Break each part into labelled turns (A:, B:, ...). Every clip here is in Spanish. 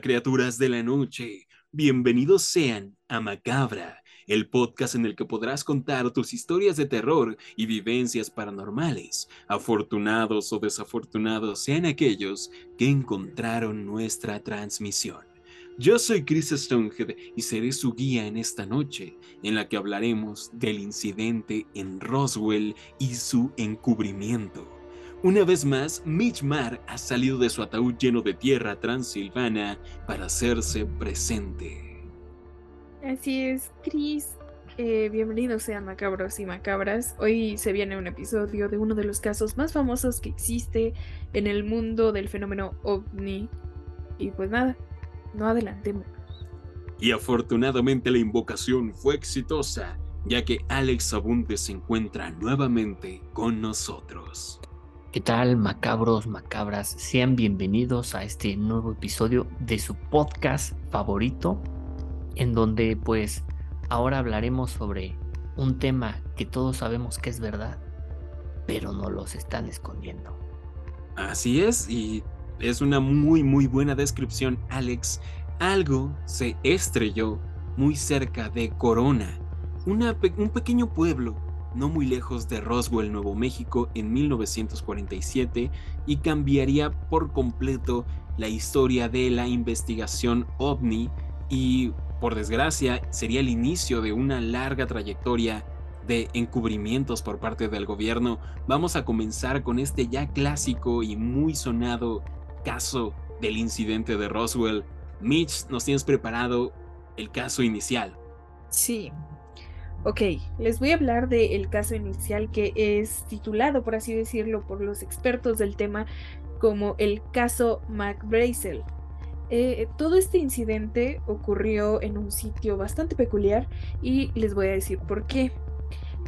A: Criaturas de la noche, bienvenidos sean a Macabra, el podcast en el que podrás contar tus historias de terror y vivencias paranormales, afortunados o desafortunados sean aquellos que encontraron nuestra transmisión. Yo soy Chris Stonehead y seré su guía en esta noche, en la que hablaremos del incidente en Roswell y su encubrimiento. Una vez más, Mitch Marr ha salido de su ataúd lleno de tierra transilvana para hacerse presente.
B: Así es, Chris. Eh, bienvenidos sean macabros y macabras. Hoy se viene un episodio de uno de los casos más famosos que existe en el mundo del fenómeno ovni. Y pues nada, no adelantemos.
A: Y afortunadamente la invocación fue exitosa, ya que Alex Abunde se encuentra nuevamente con nosotros.
C: ¿Qué tal, macabros, macabras? Sean bienvenidos a este nuevo episodio de su podcast favorito, en donde pues ahora hablaremos sobre un tema que todos sabemos que es verdad, pero no los están escondiendo.
A: Así es, y es una muy muy buena descripción, Alex. Algo se estrelló muy cerca de Corona, un pequeño pueblo no muy lejos de Roswell, Nuevo México, en 1947 y cambiaría por completo la historia de la investigación ovni y, por desgracia, sería el inicio de una larga trayectoria de encubrimientos por parte del gobierno. Vamos a comenzar con este ya clásico y muy sonado caso del incidente de Roswell. Mitch, nos tienes preparado el caso inicial.
B: Sí. Ok, les voy a hablar del caso inicial que es titulado, por así decirlo, por los expertos del tema como el caso McBrazel. Eh, todo este incidente ocurrió en un sitio bastante peculiar y les voy a decir por qué.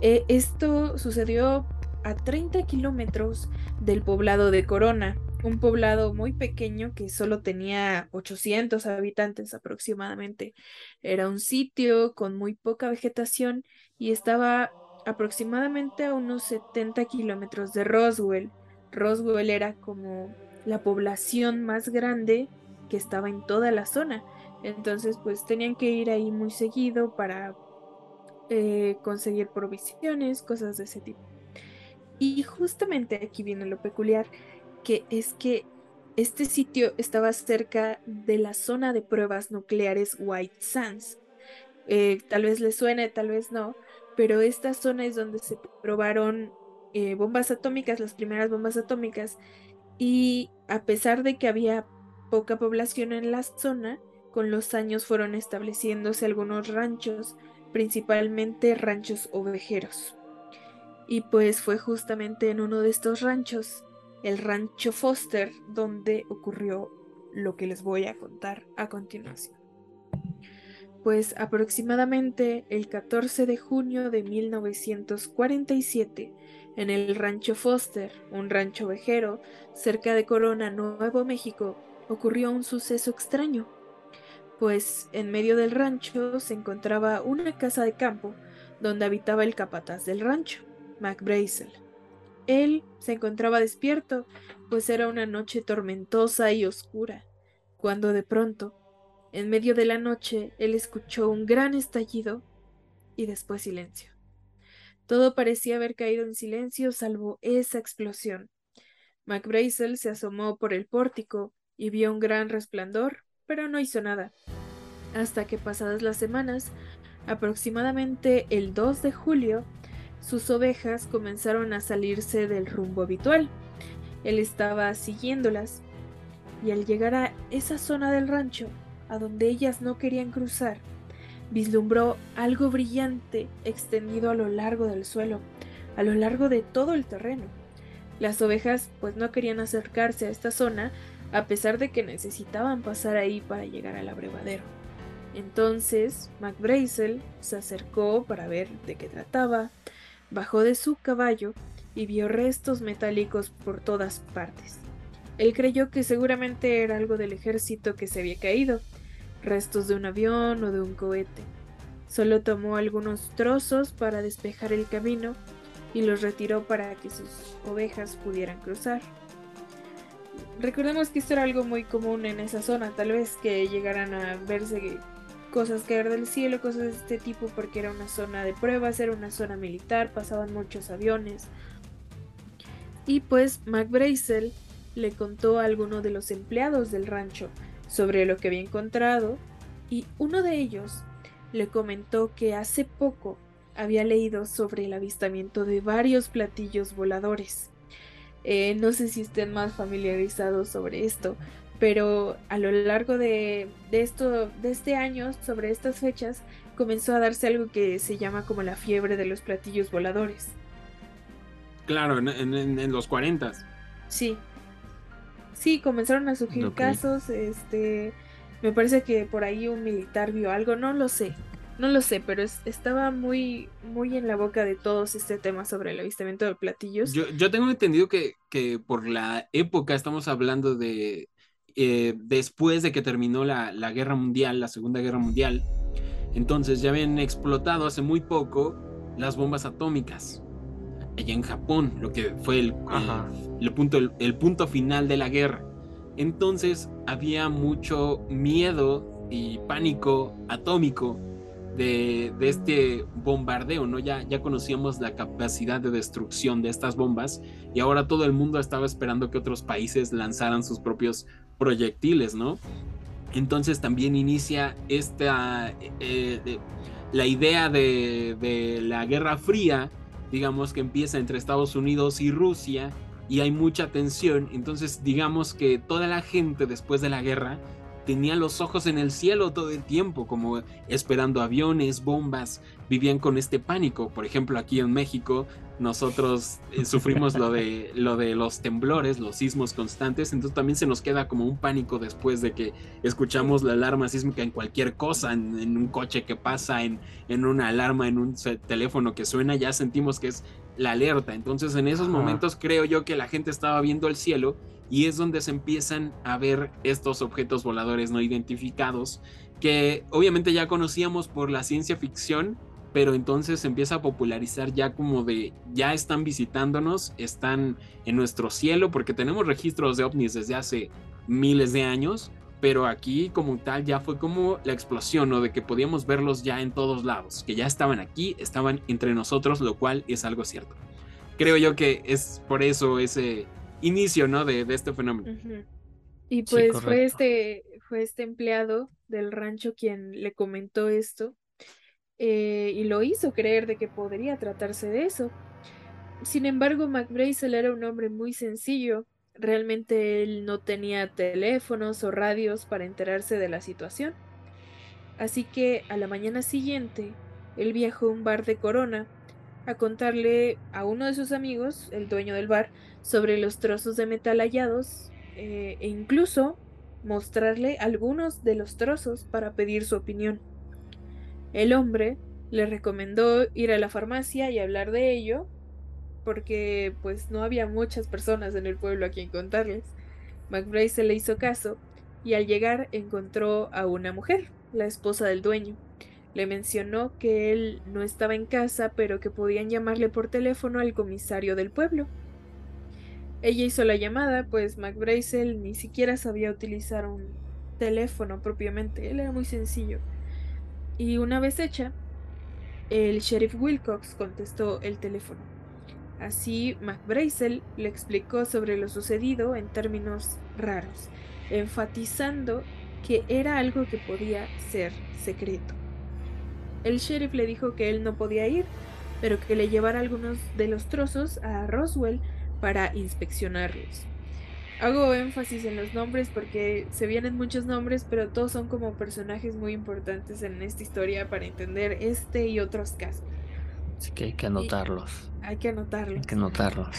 B: Eh, esto sucedió a 30 kilómetros del poblado de Corona, un poblado muy pequeño que solo tenía 800 habitantes aproximadamente. Era un sitio con muy poca vegetación y estaba aproximadamente a unos 70 kilómetros de Roswell. Roswell era como la población más grande que estaba en toda la zona. Entonces, pues tenían que ir ahí muy seguido para eh, conseguir provisiones, cosas de ese tipo. Y justamente aquí viene lo peculiar que es que este sitio estaba cerca de la zona de pruebas nucleares White Sands. Eh, tal vez les suene, tal vez no, pero esta zona es donde se probaron eh, bombas atómicas, las primeras bombas atómicas, y a pesar de que había poca población en la zona, con los años fueron estableciéndose algunos ranchos, principalmente ranchos ovejeros. Y pues fue justamente en uno de estos ranchos el rancho Foster, donde ocurrió lo que les voy a contar a continuación. Pues aproximadamente el 14 de junio de 1947, en el rancho Foster, un rancho vejero cerca de Corona, Nuevo México, ocurrió un suceso extraño, pues en medio del rancho se encontraba una casa de campo donde habitaba el capataz del rancho, Mac él se encontraba despierto, pues era una noche tormentosa y oscura, cuando de pronto, en medio de la noche, él escuchó un gran estallido y después silencio. Todo parecía haber caído en silencio salvo esa explosión. McBrazel se asomó por el pórtico y vio un gran resplandor, pero no hizo nada. Hasta que pasadas las semanas, aproximadamente el 2 de julio, sus ovejas comenzaron a salirse del rumbo habitual. Él estaba siguiéndolas y al llegar a esa zona del rancho, a donde ellas no querían cruzar, vislumbró algo brillante extendido a lo largo del suelo, a lo largo de todo el terreno. Las ovejas pues no querían acercarse a esta zona a pesar de que necesitaban pasar ahí para llegar al abrevadero. Entonces, McBrazel se acercó para ver de qué trataba, Bajó de su caballo y vio restos metálicos por todas partes. Él creyó que seguramente era algo del ejército que se había caído, restos de un avión o de un cohete. Solo tomó algunos trozos para despejar el camino y los retiró para que sus ovejas pudieran cruzar. recordemos que esto era algo muy común en esa zona, tal vez que llegaran a verse cosas caer del cielo, cosas de este tipo, porque era una zona de pruebas, era una zona militar, pasaban muchos aviones. Y pues Mac le contó a alguno de los empleados del rancho sobre lo que había encontrado y uno de ellos le comentó que hace poco había leído sobre el avistamiento de varios platillos voladores. Eh, no sé si estén más familiarizados sobre esto, pero a lo largo de, esto, de este año, sobre estas fechas, comenzó a darse algo que se llama como la fiebre de los platillos voladores.
A: Claro, en, los 40.
B: Sí. Sí, comenzaron a surgir casos, este, me parece que por ahí un militar vio algo, no lo sé, no lo sé, pero estaba muy, muy en la boca de todos este tema sobre el avistamiento de platillos.
A: Yo, tengo entendido que, que, por la época estamos hablando de eh, después de que terminó la, la, guerra mundial, la Segunda Guerra Mundial. Entonces ya habían explotado hace muy poco las bombas atómicas allá en Japón, lo que fue el, el, punto, el punto final de la guerra. Entonces había mucho miedo y pánico atómico de, este bombardeo, ¿no? Ya, ya conocíamos la capacidad de destrucción de estas bombas y ahora todo el mundo estaba esperando que otros países lanzaran sus propios proyectiles, ¿no? Entonces también inicia esta, eh, la idea de, de la Guerra Fría, digamos que empieza entre Estados Unidos y Rusia y hay mucha tensión, entonces digamos que toda la gente después de la guerra tenían los ojos en el cielo todo el tiempo, como esperando aviones, bombas, vivían con este pánico. Por ejemplo, aquí en México nosotros eh, sufrimos lo de, lo de los temblores, los sismos constantes, entonces también se nos queda como un pánico después de que escuchamos la alarma sísmica en cualquier cosa, en, un coche que pasa, en, en una alarma, en un teléfono que suena, ya sentimos que es la alerta. Entonces en esos momentos creo yo que la gente estaba viendo el cielo y es donde se empiezan a ver estos objetos voladores no identificados que obviamente ya conocíamos por la ciencia ficción, pero entonces se empieza a popularizar ya como de ya están visitándonos, están en nuestro cielo, porque tenemos registros de ovnis desde hace miles de años, pero aquí como tal ya fue como la explosión, ¿no? De que podíamos verlos ya en todos lados, que ya estaban aquí, estaban entre nosotros, lo cual es algo cierto. Creo yo que es por eso ese inicio, ¿no? De, este fenómeno.
B: Y pues fue este, fue este empleado del rancho quien le comentó esto eh, y lo hizo creer de que podría tratarse de eso. Sin embargo, McBrazel era un hombre muy sencillo. Realmente él no tenía teléfonos o radios para enterarse de la situación. Así que a la mañana siguiente, él viajó a un bar de Corona a contarle a uno de sus amigos, el dueño del bar, sobre los trozos de metal hallados eh, e incluso mostrarle algunos de los trozos para pedir su opinión. El hombre le recomendó ir a la farmacia y hablar de ello, porque pues no había muchas personas en el pueblo a quien contarles. McBride se le hizo caso y al llegar encontró a una mujer, la esposa del dueño. Le mencionó que él no estaba en casa, pero que podían llamarle por teléfono al comisario del pueblo. Ella hizo la llamada, pues McBrazel ni siquiera sabía utilizar un teléfono propiamente, él era muy sencillo. Y una vez hecha, el sheriff Wilcox contestó el teléfono. Así, McBrazel le explicó sobre lo sucedido en términos raros, enfatizando que era algo que podía ser secreto. El sheriff le dijo que él no podía ir, pero que le llevara algunos de los trozos a Roswell para inspeccionarlos. Hago énfasis en los nombres porque se vienen muchos nombres, pero todos son como personajes muy importantes en esta historia para entender este y otros casos.
C: Así que hay que anotarlos.
B: hay que anotarlos.
C: Hay que anotarlos.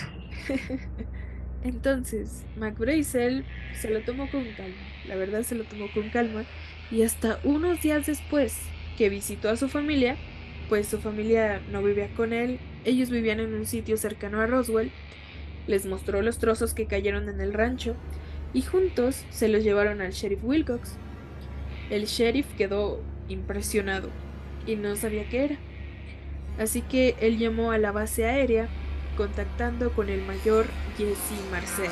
B: Entonces, McBrazel se lo tomó con calma. La verdad se lo tomó con calma. Y hasta unos días después que visitó a su familia, pues su familia no vivía con él, ellos vivían en un sitio cercano a Roswell, les mostró los trozos que cayeron en el rancho y juntos se los llevaron al sheriff Wilcox. El sheriff quedó impresionado y no sabía qué era. Así que él llamó a la base aérea contactando con el mayor Jesse Marcel.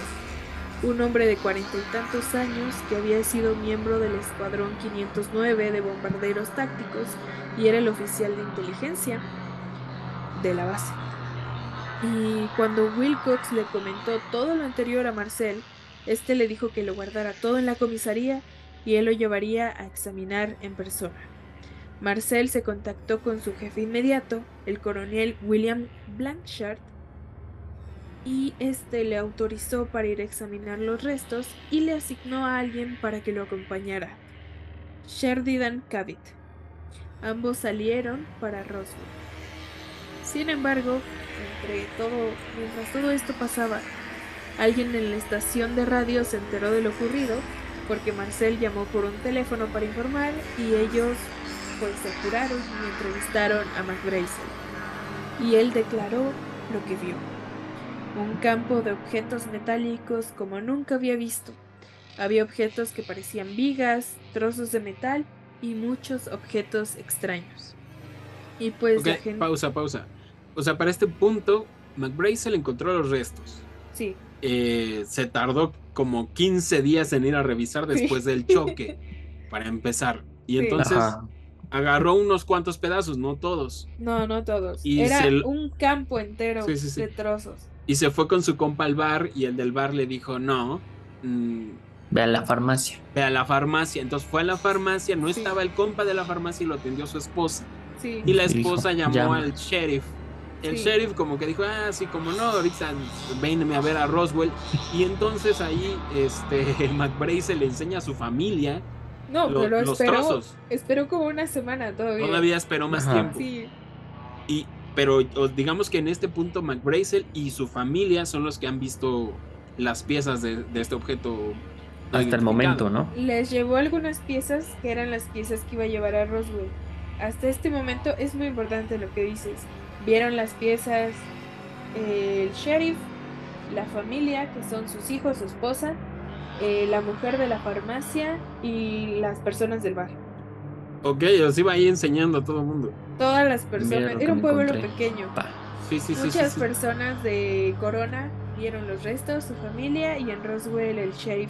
B: un hombre de cuarenta y tantos años que había sido miembro del Escuadrón 509 de bombarderos tácticos y era el oficial de inteligencia de la base. Y cuando Wilcox le comentó todo lo anterior a Marcel, este le dijo que lo guardara todo en la comisaría y él lo llevaría a examinar en persona. Marcel se contactó con su jefe inmediato, el coronel William Blanchard, y este le autorizó para ir a examinar los restos y le asignó a alguien para que lo acompañara, Sheridan Cabot. Ambos salieron para Roswell. Sin embargo, entre todo, mientras todo esto pasaba, alguien en la estación de radio se enteró de lo ocurrido porque Marcel llamó por un teléfono para informar y ellos pues se curaron y entrevistaron a McBrazel. Y él declaró lo que vio. Un campo de objetos metálicos como nunca había visto. Había objetos que parecían vigas, trozos de metal y muchos objetos extraños. Y pues la gente...
A: Pausa, pausa. O sea, para este punto, McBrazel encontró los restos.
B: Sí.
A: Eh, se tardó como 15 días en ir a revisar después del choque, para empezar. Y entonces agarró unos cuantos pedazos, no todos.
B: No, no todos. Era un campo entero de trozos.
A: Y se fue con su compa al bar y el del bar le dijo, no.
C: Mm, ve a la farmacia.
A: Ve a la farmacia. Entonces fue a la farmacia, no estaba el compa de la farmacia y lo atendió su esposa. Y la esposa llamó al sheriff el sheriff como que dijo, ah, sí, como no, ahorita venme a ver a Roswell. Y entonces ahí este McBrace le enseña a su familia
B: no, pero los esperó, trozos. Esperó como una semana todavía.
A: Todavía esperó más tiempo. Sí. Y, pero digamos que en este punto McBrazel y su familia son los que han visto las piezas de, este objeto.
C: Hasta el momento, ¿no?
B: Les llevó algunas piezas que eran las piezas que iba a llevar a Roswell. Hasta este momento es muy importante lo que dices Vieron las piezas el sheriff, la familia, que son sus hijos, su esposa, eh, la mujer de la farmacia y las personas del bar.
A: Ok, os iba ahí enseñando a todo el mundo.
B: Todas las personas. Era un pueblo pequeño.
A: Sí, sí,
B: Muchas personas de Corona vieron los restos, su familia y en Roswell el sheriff.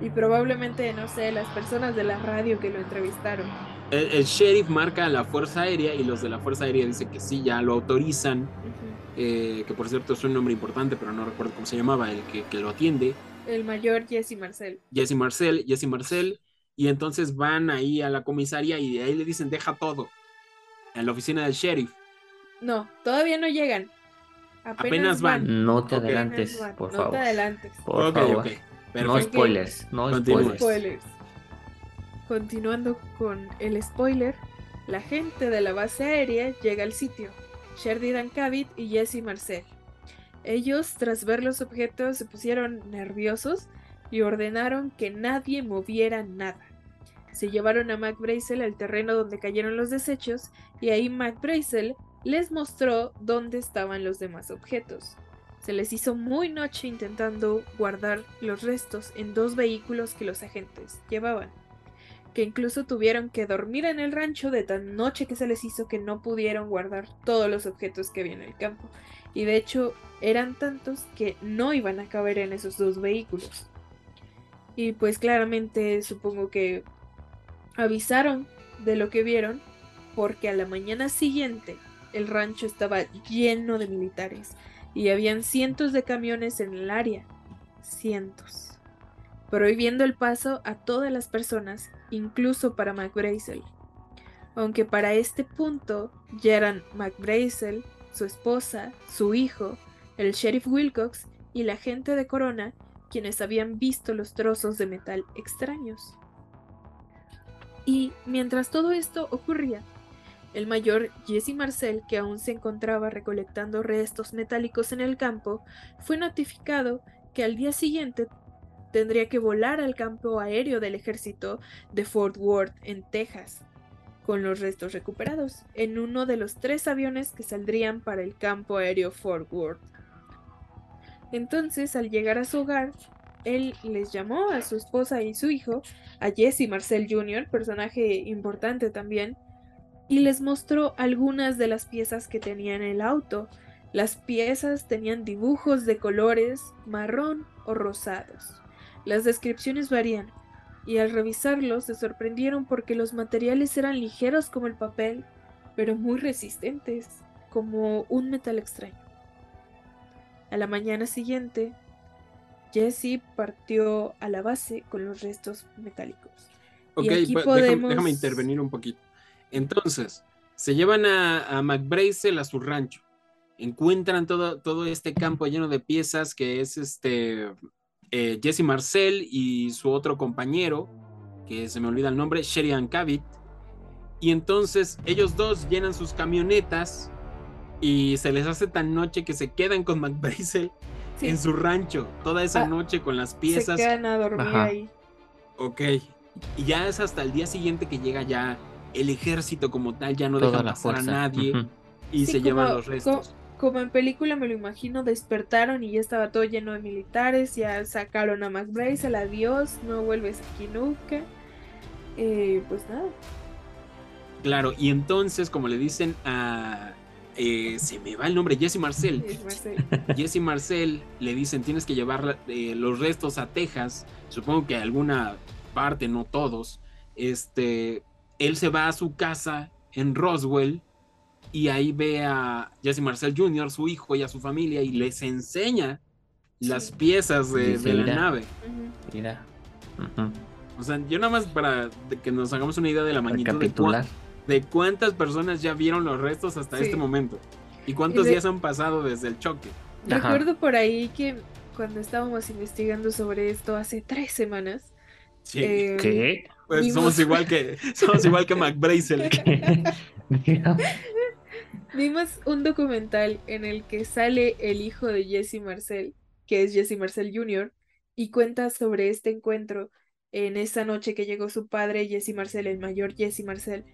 B: Y probablemente, no sé, las personas de la radio que lo entrevistaron
A: el, sheriff marca a la Fuerza Aérea y los de la Fuerza Aérea dicen que sí, ya lo autorizan. Eh, que por cierto es un nombre importante, pero no recuerdo cómo se llamaba, el que, lo atiende.
B: El mayor Jesse Marcel.
A: Jesse Marcel, Jesse Marcel. Y entonces van ahí a la comisaría y de ahí le dicen, deja todo. En la oficina del sheriff.
B: No, todavía no llegan.
A: Apenas, van.
C: No te adelantes, por favor.
B: No te adelantes.
C: Por favor. No spoilers, no spoilers.
B: Continuando con el spoiler, la gente de la base aérea llega al sitio, Sheridan Cabot y Jesse Marcel. Ellos, tras ver los objetos, se pusieron nerviosos y ordenaron que nadie moviera nada. Se llevaron a Mac al terreno donde cayeron los desechos y ahí Mac les mostró dónde estaban los demás objetos. Se les hizo muy noche intentando guardar los restos en dos vehículos que los agentes llevaban que incluso tuvieron que dormir en el rancho de tan noche que se les hizo que no pudieron guardar todos los objetos que había en el campo. Y de hecho eran tantos que no iban a caber en esos dos vehículos. Y pues claramente supongo que avisaron de lo que vieron porque a la mañana siguiente el rancho estaba lleno de militares y habían cientos de camiones en el área. Cientos prohibiendo el paso a todas las personas, incluso para McBrazel. Aunque para este punto ya eran McBrazel, su esposa, su hijo, el sheriff Wilcox y la gente de Corona quienes habían visto los trozos de metal extraños. Y mientras todo esto ocurría, el mayor Jesse Marcel, que aún se encontraba recolectando restos metálicos en el campo, fue notificado que al día siguiente tendría que volar al campo aéreo del ejército de Fort Worth, en Texas, con los restos recuperados, en uno de los tres aviones que saldrían para el campo aéreo Fort Worth. Entonces, al llegar a su hogar, él les llamó a su esposa y su hijo, a Jesse Marcel Jr., personaje importante también, y les mostró algunas de las piezas que tenía en el auto. Las piezas tenían dibujos de colores marrón, o rosados. Las descripciones varían, y al revisarlos se sorprendieron porque los materiales eran ligeros como el papel, pero muy resistentes, como un metal extraño. A la mañana siguiente, Jesse partió a la base con los restos metálicos.
A: Ok,
B: y aquí
A: pa-
B: podemos...
A: déjame, déjame intervenir un poquito. Entonces, se llevan a, a McBrazel a su rancho. Encuentran todo, todo este campo lleno de piezas que es este eh, Jesse Marcel y su otro compañero, que se me olvida el nombre, Sheridan Cavit. Y entonces ellos dos llenan sus camionetas y se les hace tan noche que se quedan con McBrazel
B: Sí,
A: en su rancho toda esa
B: Ah,
A: noche con las
B: se
A: piezas.
B: quedan a dormir
C: Ajá.
B: ahí.
A: Ok. Y ya es hasta el día siguiente que llega ya el ejército como tal, ya no
C: la
A: pasar
C: fuerza.
A: a nadie y
B: Sí,
A: se llevan los restos.
B: Como en película me lo imagino, despertaron y ya estaba todo lleno de militares, ya sacaron a McBrazel, adiós, no vuelves aquí nunca. Eh, pues nada.
A: Claro, y entonces, como le dicen a. eh, se me va el nombre, Jesse Marcel.
B: es Marcel.
A: Jesse Marcel le dicen tienes que llevar eh, los restos a Texas. Supongo que alguna parte, no todos. Este, él se va a su casa en Roswell y ahí ve a Jesse Marcel Jr., su hijo y a su familia y les enseña las piezas de,
C: Dice,
A: de la
C: "Mira".
A: nave.
C: Mira.
A: O sea, yo nada más para que nos hagamos una idea de la magnitud de, cuántas personas ya vieron los restos hasta
B: Sí.
A: este momento y cuántos
B: de-
A: días han pasado desde el choque.
C: Ajá.
B: Recuerdo por ahí que cuando estábamos investigando sobre esto hace tres semanas,
A: Sí,
B: eh,
C: ¿Qué?
A: pues
B: vimos-
A: somos igual que somos igual que McBrazel.
B: Vimos un documental en el que sale el hijo de Jesse Marcel, que es Jesse Marcel Jr., y cuenta sobre este encuentro en esa noche que llegó su padre, Jesse Marcel, el mayor Jesse Marcel,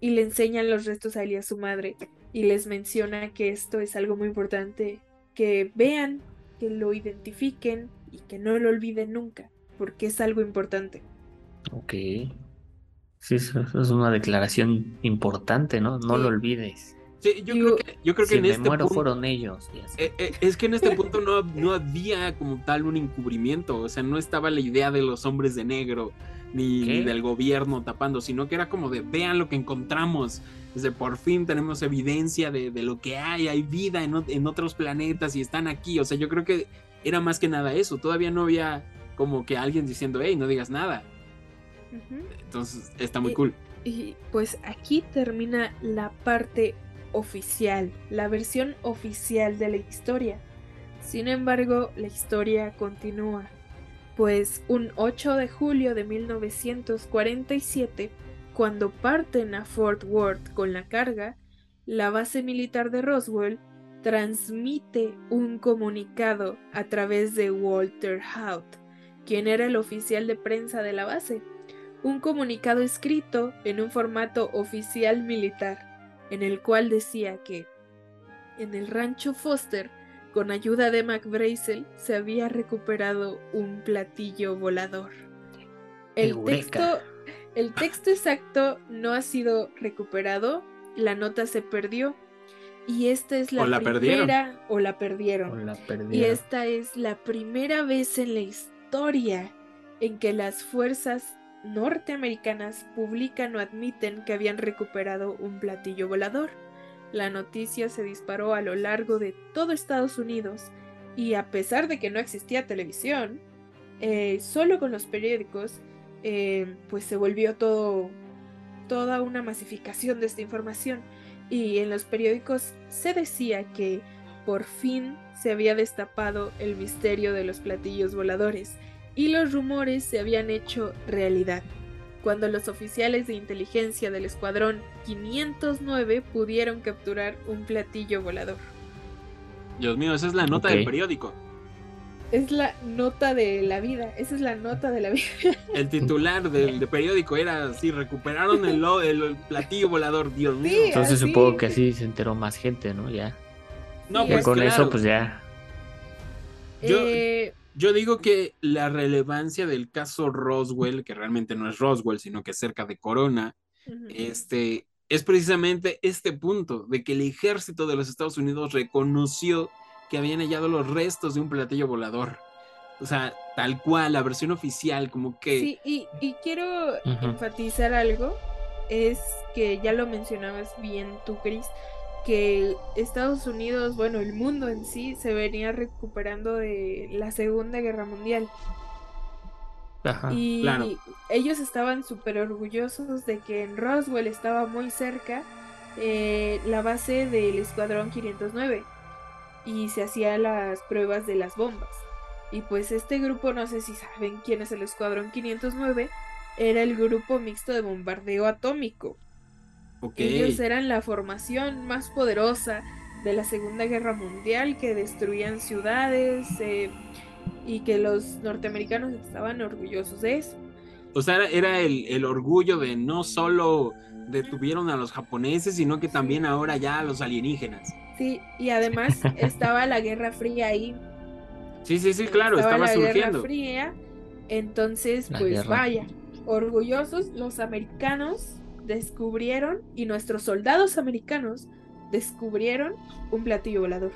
B: y le enseñan los restos a él y a su madre, y les menciona que esto es algo muy importante, que vean, que lo identifiquen y que no lo olviden nunca, porque es algo importante.
C: Ok. Sí, eso, eso es una declaración importante, ¿no? No
B: Sí.
C: lo olvides.
A: Sí, yo
B: Digo,
A: creo que, yo creo que
C: Si
A: en
C: me
A: este
C: muero
A: punto,
C: fueron ellos.
A: eh, eh, es que en este punto no, no había como tal un encubrimiento, o sea, no estaba la idea de los hombres de negro ni, del gobierno tapando, sino que era como de vean lo que encontramos, desde por fin tenemos evidencia de, de lo que hay, hay vida en, en otros planetas y están aquí, o sea, yo creo que era más que nada eso, todavía no había como que alguien diciendo, hey, no digas nada, entonces está muy cool.
B: Y pues aquí termina la parte oficial, la versión oficial de la historia. Sin embargo, la historia continúa, pues un 8 de julio de 1947, cuando parten a Fort Worth con la carga, la base militar de Roswell transmite un comunicado a través de Walter Haut, quien era el oficial de prensa de la base un comunicado escrito en un formato oficial militar, en el cual decía que en el rancho Foster, con ayuda de McBrazel, se había recuperado un platillo volador. El
C: Eureka.
B: texto, el texto exacto no ha sido recuperado, la nota se perdió y esta es la,
A: O la perdieron.
B: primera o la perdieron.
C: O la
B: Y esta es la primera vez en la historia en que las fuerzas norteamericanas publican o admiten que habían recuperado un platillo volador. La noticia se disparó a lo largo de todo Estados Unidos y a pesar de que no existía televisión, eh, solo con los periódicos, eh, pues se volvió todo toda una masificación de esta información y en los periódicos se decía que por fin se había destapado el misterio de los platillos voladores y los rumores se habían hecho realidad. Cuando los oficiales de inteligencia del Escuadrón 509 pudieron capturar un platillo volador.
A: Dios mío, esa es la nota del periódico.
B: Es la nota de la vida, esa es la nota de la vida.
A: El titular del, del periódico era así, recuperaron el, lo- el platillo volador, Dios mío.
B: Sí,
C: Entonces
B: así.
C: supongo que así se enteró más gente, ¿no? Ya.
A: no,
B: sí,
C: Y
A: pues
C: con
A: claro.
C: eso, pues ya.
A: Yo-
B: Eh,
A: Yo digo que la relevancia del caso Roswell, que realmente no es Roswell, sino que es cerca de Corona, este, es precisamente este punto de que el ejército de los Estados Unidos reconoció que habían hallado los restos de un platillo volador. O sea, tal cual, la versión oficial, como que...
B: Sí, y, y quiero enfatizar algo, es que ya lo mencionabas bien tú, Chris, que Estados Unidos, bueno, el mundo en sí, se venía recuperando de la Segunda Guerra Mundial. Ajá, y ellos estaban súper orgullosos de que en Roswell estaba muy cerca eh, la base del Escuadrón 509 y se hacían las pruebas de las bombas. Y pues este grupo, no sé si saben quién es el Escuadrón 509, era el grupo mixto de bombardeo atómico. Ellos eran la formación más poderosa de la Segunda Guerra Mundial que destruían ciudades eh, y que los norteamericanos estaban orgullosos de eso.
A: O sea, era el, el, orgullo de no solo detuvieron a los japoneses, sino que también ahora ya a los alienígenas.
B: Sí, y además estaba la Guerra Fría ahí.
A: Sí, sí, sí, claro, estaba, la Guerra
B: Fría, entonces, pues vaya, orgullosos los americanos descubrieron y nuestros soldados americanos descubrieron un platillo volador.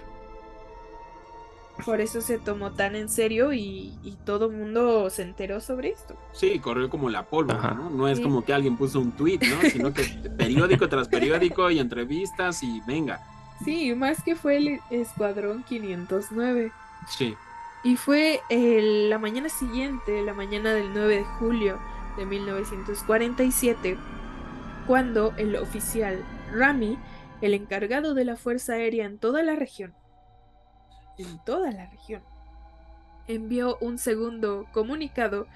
B: Por eso se tomó tan en serio y, todo el mundo se enteró sobre esto.
A: Sí, corrió como la pólvora, ¿no? No es como que alguien puso un tweet, ¿no? Sino que periódico tras periódico y entrevistas y venga.
B: Sí, más que fue el Escuadrón 509.
A: Sí.
B: Y fue la mañana siguiente, la mañana del 9 de julio de 1947, cuando el oficial Rami, el encargado de la Fuerza Aérea en toda la región, en toda la región, envió un segundo comunicado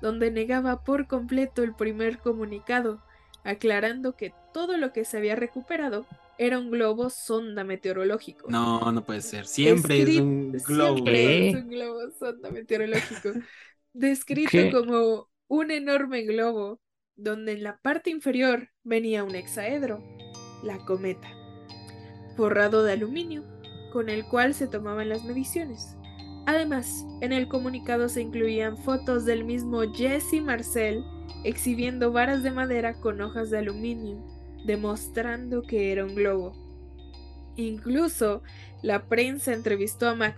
B: donde negaba por completo el primer comunicado, aclarando que todo lo que se había recuperado era un globo sonda meteorológico.
A: No, no puede ser. Siempre es un globo.
B: Siempre es un globo sonda meteorológico. Descrito como un enorme globo donde en la parte inferior venía un hexaedro, la cometa, forrado de aluminio, con el cual se tomaban las mediciones. Además, en el comunicado se incluían fotos del mismo Jesse Marcel exhibiendo varas de madera con hojas de aluminio, demostrando que era un globo. Incluso la prensa entrevistó a Mac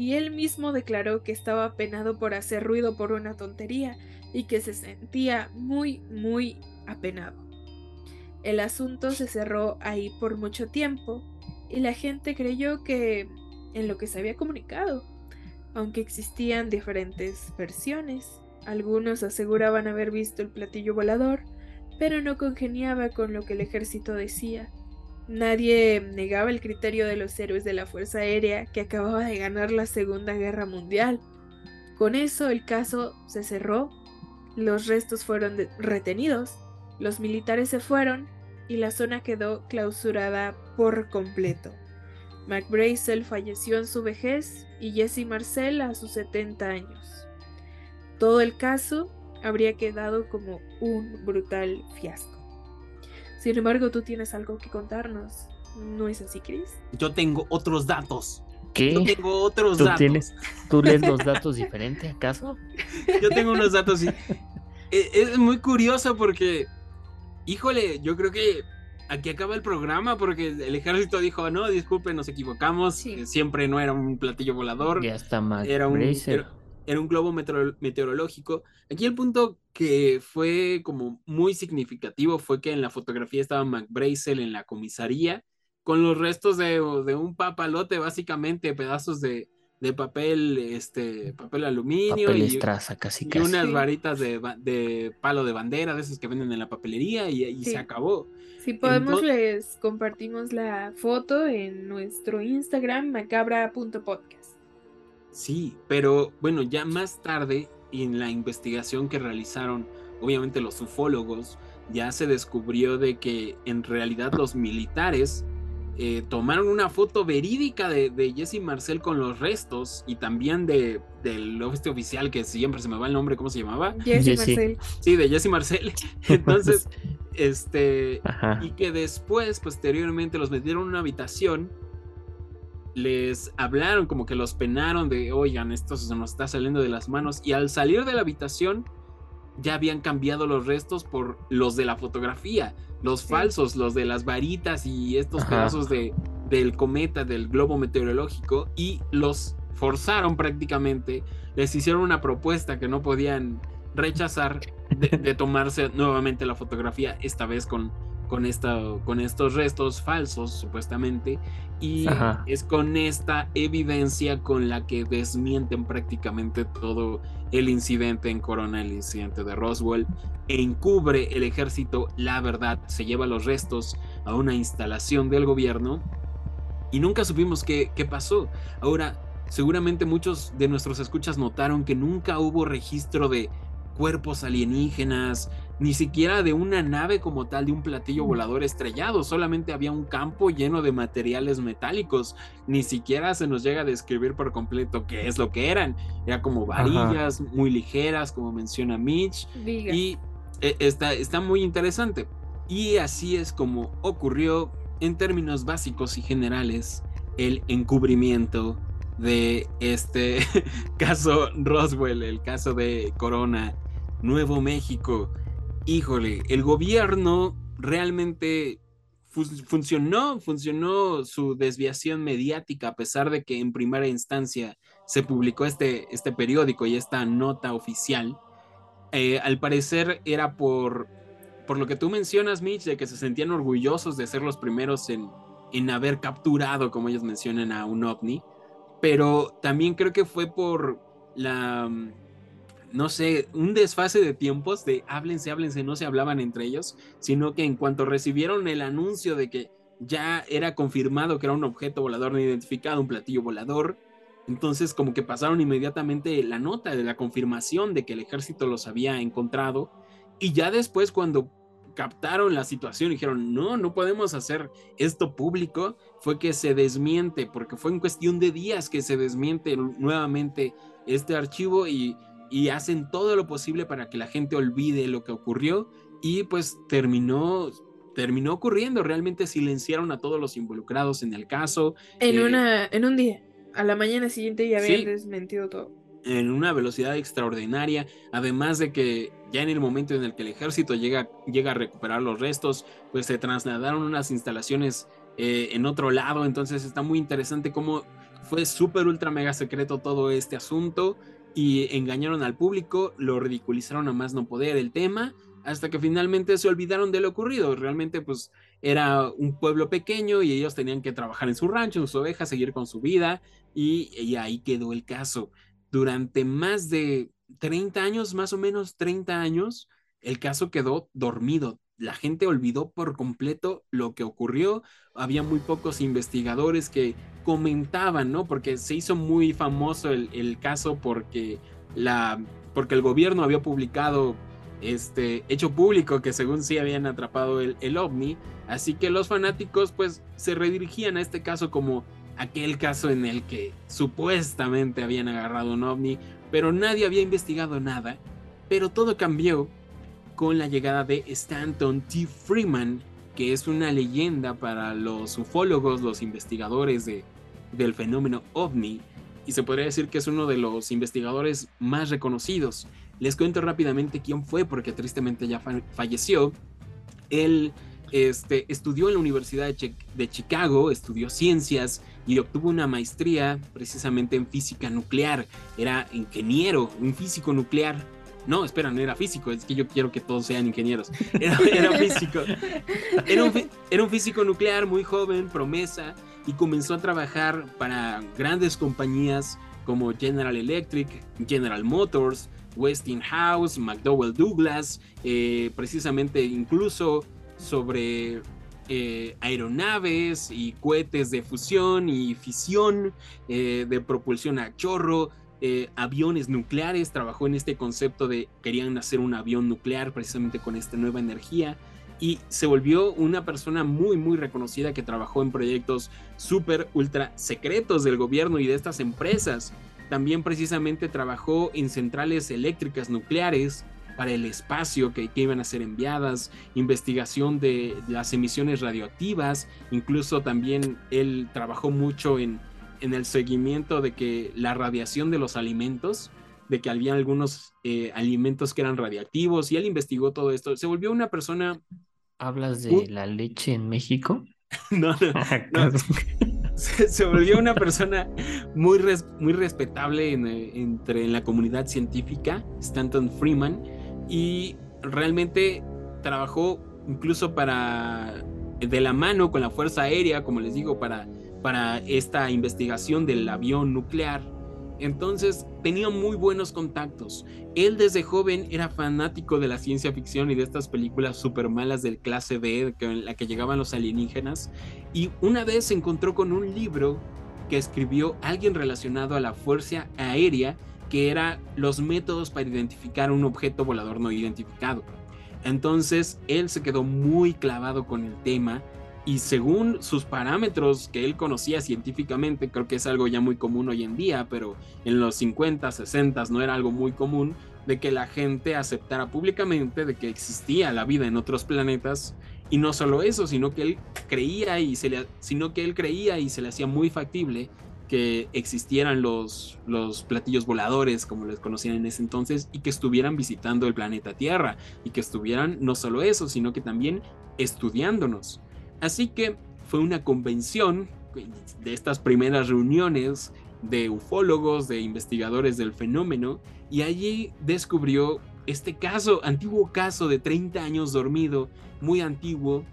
B: y él mismo declaró que estaba apenado por hacer ruido por una tontería y que se sentía muy, muy apenado. El asunto se cerró ahí por mucho tiempo y la gente creyó que en lo que se había comunicado, aunque existían diferentes versiones. Algunos aseguraban haber visto el platillo volador, pero no congeniaba con lo que el ejército decía. Nadie negaba el criterio de los héroes de la Fuerza Aérea que acababa de ganar la Segunda Guerra Mundial. Con eso el caso se cerró los restos fueron retenidos, los militares se fueron y la zona quedó clausurada por completo. McBrazel falleció en su vejez y Jesse Marcel a sus 70 años. Todo el caso habría quedado como un brutal fiasco. Sin embargo, tú tienes algo que contarnos. ¿No es así, Chris?
A: Yo tengo otros datos.
C: ¿Qué?
A: Yo tengo otros datos.
C: Tienes, ¿Tú lees los datos diferentes, acaso?
A: Yo tengo unos datos. Y, e, es muy curioso porque, híjole, yo creo que aquí acaba el programa porque el ejército dijo, no, disculpen, nos equivocamos, siempre no era un platillo volador.
C: Ya está mal.
A: Era un, era, un globo meteorológico. Aquí el punto que fue como muy significativo fue que en la fotografía estaba McBrazel en la comisaría con los restos de, de un papalote, básicamente pedazos de, de papel, este, papel aluminio.
C: Papel y, estraza, casi,
A: y unas varitas de, de, palo de bandera, de esos que venden en la papelería, y, se acabó.
B: Si podemos, les compartimos la foto en nuestro Instagram, macabra.podcast.
A: Sí, pero bueno, ya más tarde, en la investigación que realizaron, obviamente los ufólogos, ya se descubrió de que en realidad los militares eh, tomaron una foto verídica de, Jesse Marcel con los restos y también de, del este oficial que siempre se me va el nombre, ¿cómo se llamaba?
B: Jesse, Marcel.
A: Sí, de Jesse Marcel. Entonces, este, y que después, posteriormente, los metieron en una habitación, les hablaron, como que los penaron de, oigan, esto se nos está saliendo de las manos, y al salir de la habitación, ya habían cambiado los restos por los de la fotografía, los falsos, los de las varitas y estos pedazos de, del cometa, del globo meteorológico y los forzaron prácticamente, les hicieron una propuesta que no podían rechazar de, tomarse nuevamente la fotografía, esta vez con, con, esta, con estos restos falsos, supuestamente, y es con esta evidencia con la que desmienten prácticamente todo el incidente en Corona, el incidente de Roswell, e encubre el ejército la verdad, se lleva los restos a una instalación del gobierno y nunca supimos qué, qué pasó. Ahora, seguramente muchos de nuestros escuchas notaron que nunca hubo registro de cuerpos alienígenas, ni siquiera de una nave como tal, de un platillo volador estrellado, solamente había un campo lleno de materiales metálicos, ni siquiera se nos llega a describir por completo qué es lo que eran, era como varillas muy ligeras, como menciona Mitch, y eh, está, está muy interesante. Y así es como ocurrió en términos básicos y generales el encubrimiento de este caso Roswell, el caso de Corona Nuevo México. Híjole, el gobierno realmente funcionó, funcionó su desviación mediática a pesar de que en primera instancia se publicó este, este periódico y esta nota oficial. Eh, al parecer era por, por lo que tú mencionas, Mitch, de que se sentían orgullosos de ser los primeros en, en haber capturado, como ellos mencionan, a un ovni, pero también creo que fue por la no sé, un desfase de tiempos de háblense, háblense, no se hablaban entre ellos, sino que en cuanto recibieron el anuncio de que ya era confirmado que era un objeto volador no identificado, un platillo volador, entonces como que pasaron inmediatamente la nota de la confirmación de que el ejército los había encontrado y ya después cuando captaron la situación y dijeron, no, no podemos hacer esto público, fue que se desmiente, porque fue en cuestión de días que se desmiente nuevamente este archivo y y hacen todo lo posible para que la gente olvide lo que ocurrió y pues terminó terminó ocurriendo, realmente silenciaron a todos los involucrados en el caso.
B: En, eh, una, en un día, a la mañana siguiente ya habían desmentido todo.
A: En una velocidad extraordinaria, además de que ya en el momento en el que el ejército llega, llega a recuperar los restos, pues se trasladaron unas instalaciones eh, en otro lado, entonces está muy interesante cómo fue súper ultra mega secreto todo este asunto y engañaron al público, lo ridiculizaron a más no poder el tema, hasta que finalmente se olvidaron de lo ocurrido. Realmente pues era un pueblo pequeño y ellos tenían que trabajar en su rancho, en sus ovejas, seguir con su vida y, y ahí quedó el caso. Durante más de 30 años, más o menos 30 años, el caso quedó dormido. La gente olvidó por completo lo que ocurrió. Había muy pocos investigadores que comentaban, ¿no? Porque se hizo muy famoso el, caso porque, la, porque el gobierno había publicado este hecho público que según sí habían atrapado el, el ovni. Así que los fanáticos pues se redirigían a este caso como aquel caso en el que supuestamente habían agarrado un ovni, pero nadie había investigado nada. Pero todo cambió con la llegada de Stanton T. Freeman, que es una leyenda para los ufólogos, los investigadores de, del fenómeno ovni, y se podría decir que es uno de los investigadores más reconocidos. Les cuento rápidamente quién fue, porque tristemente ya falleció. Él este, estudió en la Universidad de, de, Chicago, estudió ciencias y obtuvo una maestría precisamente en física nuclear. Era ingeniero, un físico nuclear no, espera, no era físico, es que yo quiero que todos sean ingenieros. Era, físico. Era un, físico nuclear muy joven, promesa, y comenzó a trabajar para grandes compañías como General Electric, General Motors, Westinghouse, McDowell Douglas, eh, precisamente incluso sobre eh, aeronaves y cohetes de fusión y fisión, eh, de propulsión a chorro, aviones nucleares, trabajó en este concepto de querían hacer un avión nuclear precisamente con esta nueva energía y se volvió una persona muy muy reconocida que trabajó en proyectos súper ultra secretos del gobierno y de estas empresas. También precisamente trabajó en centrales eléctricas nucleares para el espacio que, que, iban a ser enviadas, investigación de las emisiones radioactivas, incluso también él trabajó mucho en en el seguimiento de que la radiación de los alimentos, de que había algunos eh, alimentos que eran radiactivos y él investigó todo esto. Se volvió una persona...
C: ¿Hablas de la leche en México?
A: no, no, Se, volvió una persona muy, muy respetable en, entre, en la comunidad científica, Stanton Freeman, y realmente trabajó incluso para de la mano con la Fuerza Aérea, como les digo, para, para esta investigación del avión nuclear. Entonces tenía muy buenos contactos. Él desde joven era fanático de la ciencia ficción y de estas películas super malas del clase B en la que llegaban los alienígenas. Y una vez se encontró con un libro que escribió alguien relacionado a la Fuerza Aérea, que era los métodos para identificar un objeto volador no identificado. Entonces él se quedó muy clavado con el tema y según sus parámetros que él conocía científicamente, creo que es algo ya muy común hoy en día, pero en los 50, 60 no era algo muy común de que la gente aceptara públicamente de que existía la vida en otros planetas y no solo eso, sino que él creía y se le, sino que él creía y se le hacía muy factible que existieran los, los platillos voladores, como les conocían en ese entonces, y que estuvieran visitando el planeta Tierra, y que estuvieran no solo eso, sino que también estudiándonos. Así que fue una convención de estas primeras reuniones de ufólogos, de investigadores del fenómeno, y allí descubrió este caso, antiguo caso de 30 años dormido, muy antiguo,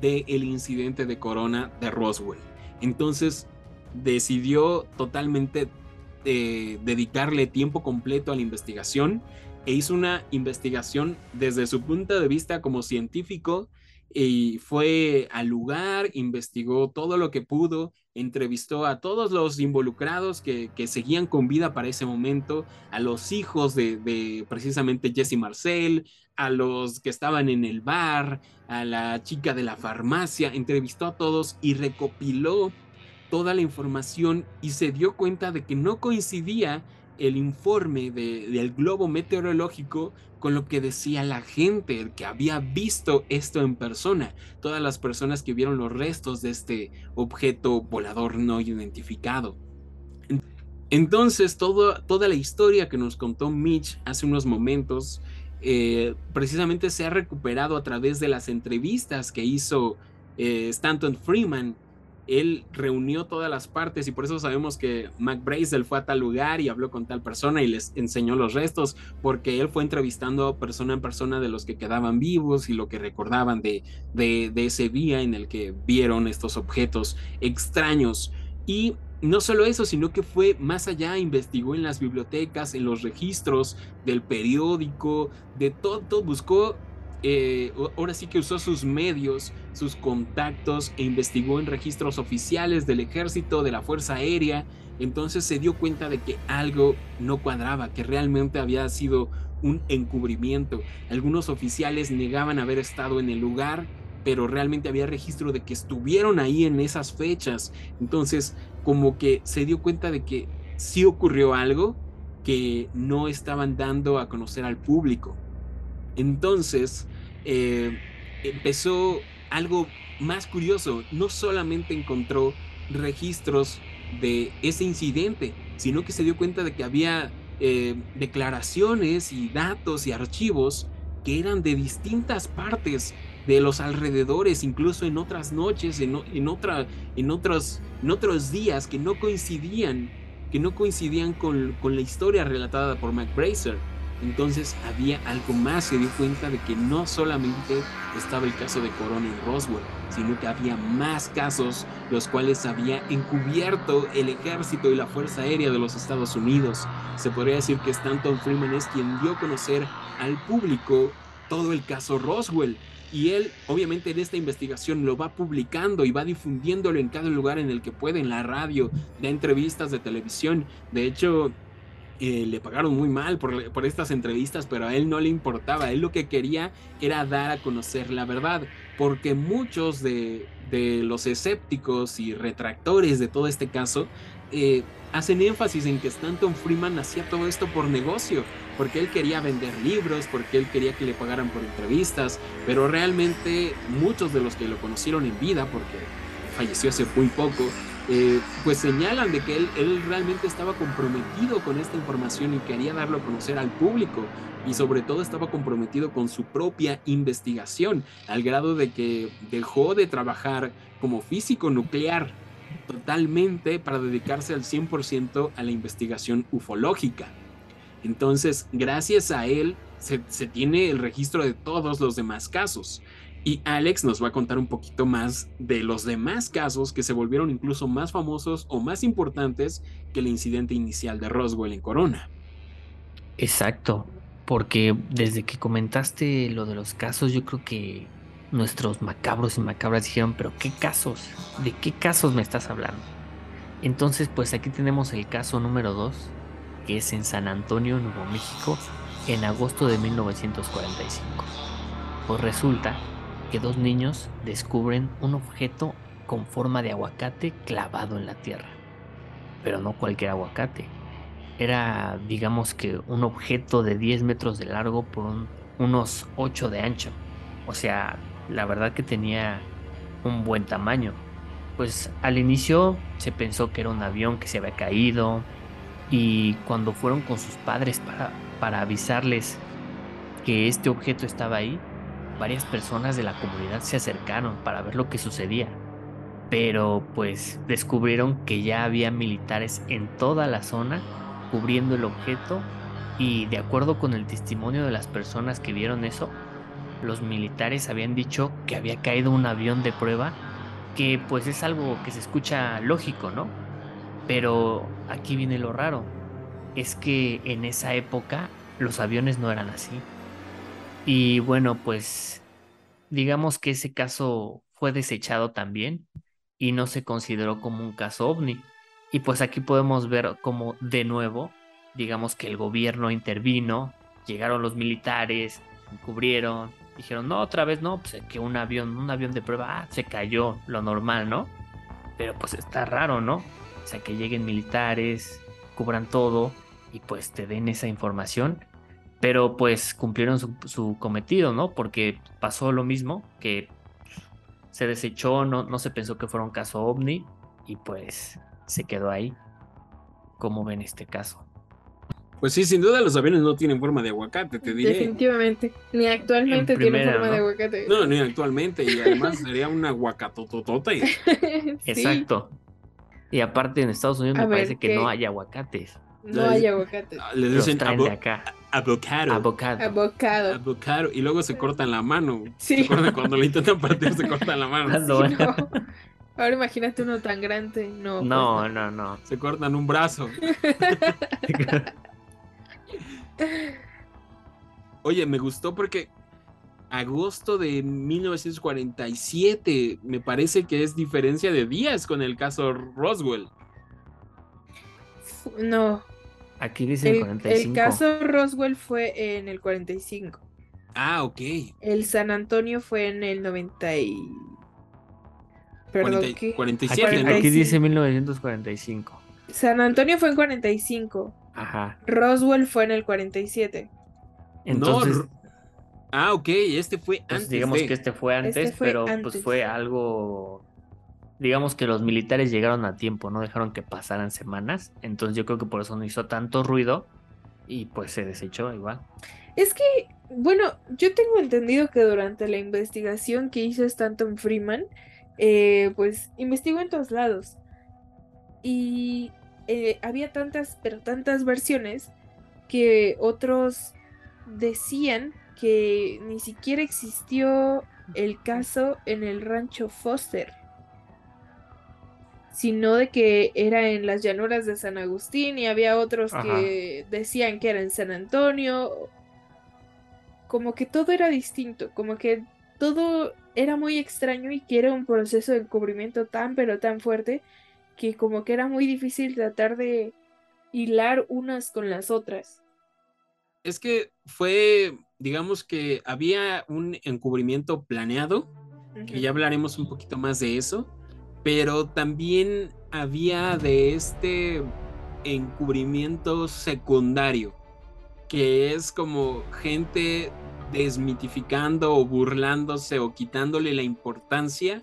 A: del el incidente de corona de Roswell. Entonces decidió totalmente eh, dedicarle tiempo completo a la investigación e hizo una investigación desde su punto de vista como científico y fue al lugar, investigó todo lo que pudo, entrevistó a todos los involucrados que, seguían con vida para ese momento, a los hijos de, precisamente Jesse Marcel, a los que estaban en el bar, a la chica de la farmacia, entrevistó a todos y recopiló toda la información y se dio cuenta de que no coincidía el informe del globo meteorológico con lo que decía la gente, que había visto esto en persona, todas las personas que vieron los restos de este objeto volador no identificado. Entonces, toda la historia que nos contó Mitch hace unos momentos, eh, precisamente se ha recuperado a través de las entrevistas que hizo eh, Stanton Freeman él reunió todas las partes y por eso sabemos que Mac fue a tal lugar y habló con tal persona y les enseñó los restos, porque él fue entrevistando persona en persona de los que quedaban vivos y lo que recordaban de, de, ese día en el que vieron estos objetos extraños. Y no solo eso, sino que fue más allá, investigó en las bibliotecas, en los registros del periódico, de todo, buscó eh, ahora sí que usó sus medios, sus contactos e investigó en registros oficiales del ejército, de la Fuerza Aérea. Entonces se dio cuenta de que algo no cuadraba, que realmente había sido un encubrimiento. Algunos oficiales negaban haber estado en el lugar, pero realmente había registro de que estuvieron ahí en esas fechas. Entonces, como que se dio cuenta de que sí ocurrió algo que no estaban dando a conocer al público. Entonces, eh, empezó algo más curioso. No solamente encontró registros de ese incidente, sino que se dio cuenta de que había eh, declaraciones y datos y archivos que eran de distintas partes de los alrededores, incluso en otras noches, en, en, otros, en otros días que no coincidían, que no coincidían con, con la historia relatada por Mac Bracer. Entonces había algo más, se dio cuenta de que no solamente estaba el caso de Corona y Roswell, sino que había más casos los cuales había encubierto el ejército y la Fuerza Aérea de los Estados Unidos. Se podría decir que Stanton Freeman es quien dio a conocer al público todo el caso Roswell. Y él, obviamente, en esta investigación lo va publicando y va difundiéndolo en cada lugar en el que puede, en la radio, de entrevistas de televisión. De hecho, eh, le pagaron muy mal por, por, estas entrevistas, pero a él no le importaba. Él lo que quería era dar a conocer la verdad, porque muchos de, de los escépticos y retractores de todo este caso eh, hacen énfasis en que Stanton Freeman hacía todo esto por negocio, porque él quería vender libros, porque él quería que le pagaran por entrevistas, pero realmente muchos de los que lo conocieron en vida, porque falleció hace muy poco, eh, pues señalan de que él, realmente estaba comprometido con esta información y quería darlo a conocer al público y sobre todo estaba comprometido con su propia investigación, al grado de que dejó de trabajar como físico nuclear totalmente para dedicarse al 100% a la investigación ufológica. Entonces, gracias a él, se, tiene el registro de todos los demás casos. Y Alex nos va a contar un poquito más de los demás casos que se volvieron incluso más famosos o más importantes que el incidente inicial de Roswell en Corona.
C: Exacto, porque desde que comentaste lo de los casos, yo creo que nuestros macabros y macabras dijeron, pero ¿qué casos? ¿De qué casos me estás hablando? Entonces, pues aquí tenemos el caso número 2, que es en San Antonio, Nuevo México, en agosto de 1945. Pues resulta que dos niños descubren un objeto con forma de aguacate clavado en la tierra. Pero no cualquier aguacate. Era, digamos que, un objeto de 10 metros de largo por unos 8 de ancho. O sea, la verdad que tenía un buen tamaño. Pues al inicio se pensó que era un avión que se había caído y cuando fueron con sus padres para, para avisarles que este objeto estaba ahí, varias personas de la comunidad se acercaron para ver lo que sucedía. Pero pues descubrieron que ya había militares en toda la zona cubriendo el objeto y de acuerdo con el testimonio de las personas que vieron eso, los militares habían dicho que había caído un avión de prueba, que pues es algo que se escucha lógico, ¿no? Pero aquí viene lo raro, es que en esa época los aviones no eran así. Y bueno, pues digamos que ese caso fue desechado también y no se consideró como un caso ovni. Y pues aquí podemos ver como de nuevo, digamos que el gobierno intervino, llegaron los militares, cubrieron, dijeron, no, otra vez no, pues que un avión, un avión de prueba, ah, se cayó, lo normal, ¿no? Pero pues está raro, ¿no? O sea, que lleguen militares, cubran todo y pues te den esa información pero pues cumplieron su, cometido, ¿no? Porque pasó lo mismo, que se desechó, no, no se pensó que fuera un caso ovni y pues se quedó ahí. ¿Cómo ven este caso?
A: Pues sí, sin duda los aviones no tienen forma de aguacate, te diré.
B: Definitivamente. Ni actualmente tienen forma de aguacate.
A: No, ni actualmente. Y además sería un aguacatototote.
C: Exacto. Y aparte en Estados Unidos me parece que no hay aguacates.
B: No hay aguacates.
A: Les dicen de acá. Avocado.
C: Avocado.
B: Avocado.
A: Y luego se cortan la mano. Sí. ¿Se cuando le intentan partir se cortan la mano?
B: Ahora imagínate uno tan grande. No,
C: no, pues no, no.
A: Se cortan un brazo. Oye, me gustó porque agosto de 1947 me parece que es diferencia de días con el caso Roswell.
B: No,
C: Aquí dice el, 45.
B: El caso Roswell fue en el 45.
A: Ah, ok.
B: El San Antonio fue en el 90 y...
A: Perdón, 47,
C: aquí, dice 1945.
B: San Antonio fue en 45.
C: Ajá.
B: Roswell fue en el 47.
C: Entonces... No,
A: ah, ok, este fue
C: pues
A: antes.
C: Digamos que este fue antes, este pero pues fue algo digamos que los militares llegaron a tiempo, no dejaron que pasaran semanas, entonces yo creo que por eso no hizo tanto ruido y pues se desechó igual.
B: Es que, bueno, yo tengo entendido que durante la investigación que hizo Stanton Freeman, eh, pues investigó en todos lados y eh, había tantas, pero tantas versiones que otros decían que ni siquiera existió el caso en el rancho Foster sino de que era en las llanuras de San Agustín y había otros que decían que era en San Antonio. Como que todo era distinto, como que todo era muy extraño y que era un proceso de encubrimiento tan pero tan fuerte que como que era muy difícil tratar de hilar unas con las otras.
A: Es que fue, digamos que había un encubrimiento planeado, que ya hablaremos un poquito más de eso, pero también había de este encubrimiento secundario, que es como gente desmitificando o burlándose o quitándole la importancia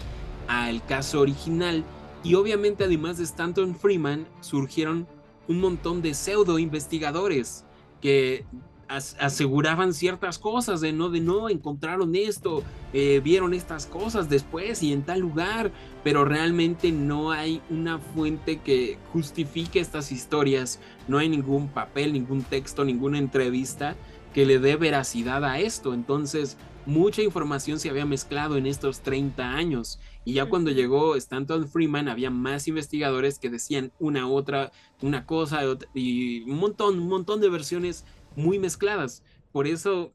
A: al caso original. Y obviamente además de Stanton Freeman surgieron un montón de pseudo investigadores que aseguraban ciertas cosas de no, de no, encontraron esto, eh, vieron estas cosas después y en tal lugar, pero realmente no hay una fuente que justifique estas historias, no hay ningún papel, ningún texto, ninguna entrevista que le dé veracidad a esto, entonces mucha información se había mezclado en estos 30 años y ya cuando llegó Stanton Freeman había más investigadores que decían una otra, una cosa y un montón, un montón de versiones muy mezcladas. Por eso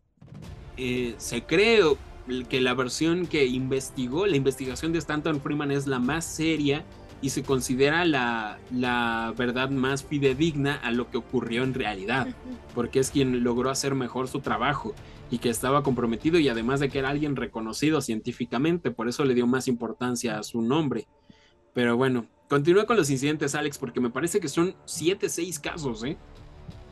A: eh, se cree que la versión que investigó, la investigación de Stanton Freeman es la más seria y se considera la, la, verdad más fidedigna a lo que ocurrió en realidad, porque es quien logró hacer mejor su trabajo y que estaba comprometido y además de que era alguien reconocido científicamente, por eso le dio más importancia a su nombre. Pero bueno, continúa con los incidentes, Alex, porque me parece que son 7, 6 casos, ¿eh?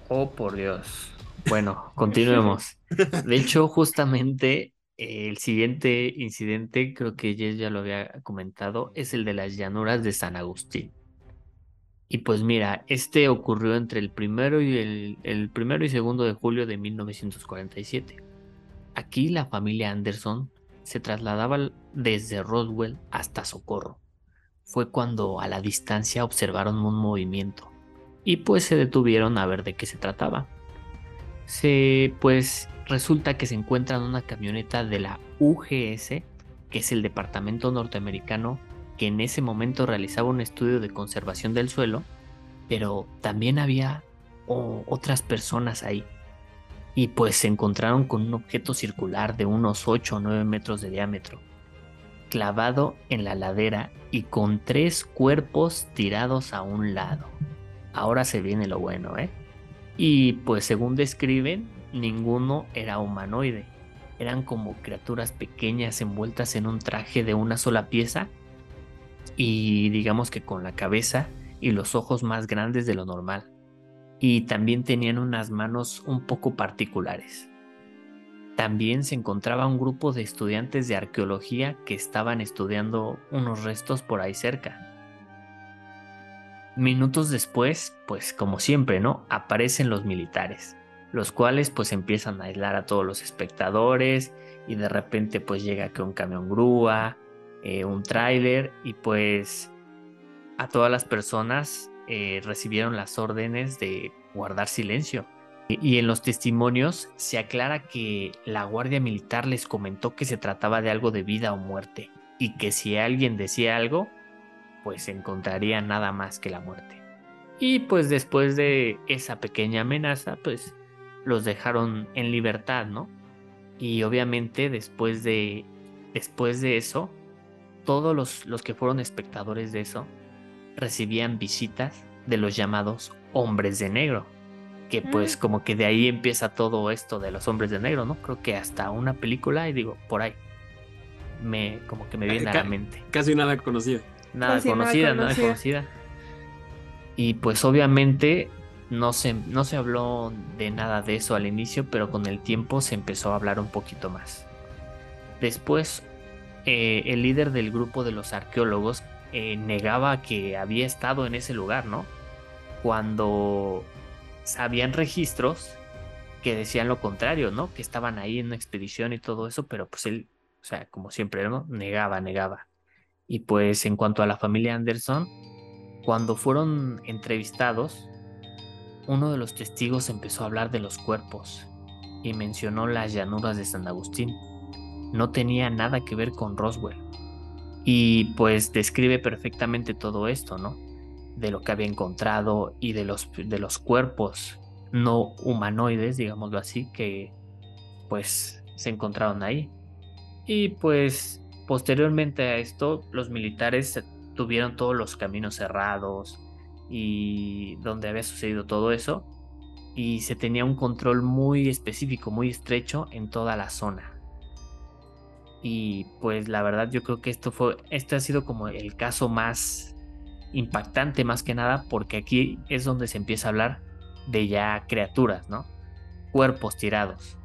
C: Oh, por Dios. Bueno, continuemos. De hecho, justamente el siguiente incidente, creo que Jess ya lo había comentado, es el de las llanuras de San Agustín. Y pues mira, este ocurrió entre el primero y el, el primero y segundo de julio de 1947. Aquí la familia Anderson se trasladaba desde Roswell hasta Socorro. Fue cuando a la distancia observaron un movimiento y pues se detuvieron a ver de qué se trataba se pues resulta que se encuentran una camioneta de la UGS, que es el departamento norteamericano que en ese momento realizaba un estudio de conservación del suelo, pero también había otras personas ahí. Y pues se encontraron con un objeto circular de unos 8 o 9 metros de diámetro, clavado en la ladera y con tres cuerpos tirados a un lado. Ahora se viene lo bueno, ¿eh? Y pues según describen, ninguno era humanoide. Eran como criaturas pequeñas envueltas en un traje de una sola pieza y digamos que con la cabeza y los ojos más grandes de lo normal. Y también tenían unas manos un poco particulares. También se encontraba un grupo de estudiantes de arqueología que estaban estudiando unos restos por ahí cerca. Minutos después, pues como siempre, ¿no? Aparecen los militares, los cuales pues empiezan a aislar a todos los espectadores y de repente pues llega que un camión grúa, eh, un tráiler y pues a todas las personas eh, recibieron las órdenes de guardar silencio. Y en los testimonios se aclara que la Guardia Militar les comentó que se trataba de algo de vida o muerte y que si alguien decía algo, pues encontraría nada más que la muerte. Y pues después de esa pequeña amenaza, pues los dejaron en libertad, ¿no? Y obviamente después de, después de eso, todos los, los que fueron espectadores de eso recibían visitas de los llamados hombres de negro. Que pues mm. como que de ahí empieza todo esto de los hombres de negro, ¿no? Creo que hasta una película, y digo, por ahí, me como que me viene a la mente.
A: Casi nada conocido.
C: Nada conocida, nada conocida. Y pues obviamente no se, no se habló de nada de eso al inicio, pero con el tiempo se empezó a hablar un poquito más. Después, eh, el líder del grupo de los arqueólogos eh, negaba que había estado en ese lugar, ¿no? Cuando habían registros que decían lo contrario, ¿no? Que estaban ahí en una expedición y todo eso, pero pues él, o sea, como siempre, ¿no? Negaba, negaba. Y pues en cuanto a la familia Anderson, cuando fueron entrevistados, uno de los testigos empezó a hablar de los cuerpos y mencionó las llanuras de San Agustín. No tenía nada que ver con Roswell. Y pues describe perfectamente todo esto, ¿no? De lo que había encontrado y de los, de los cuerpos no humanoides, digámoslo así, que pues se encontraron ahí. Y pues Posteriormente a esto, los militares tuvieron todos los caminos cerrados y donde había sucedido todo eso y se tenía un control muy específico, muy estrecho en toda la zona. Y pues la verdad yo creo que esto fue este ha sido como el caso más impactante más que nada porque aquí es donde se empieza a hablar de ya criaturas, ¿no? Cuerpos tirados.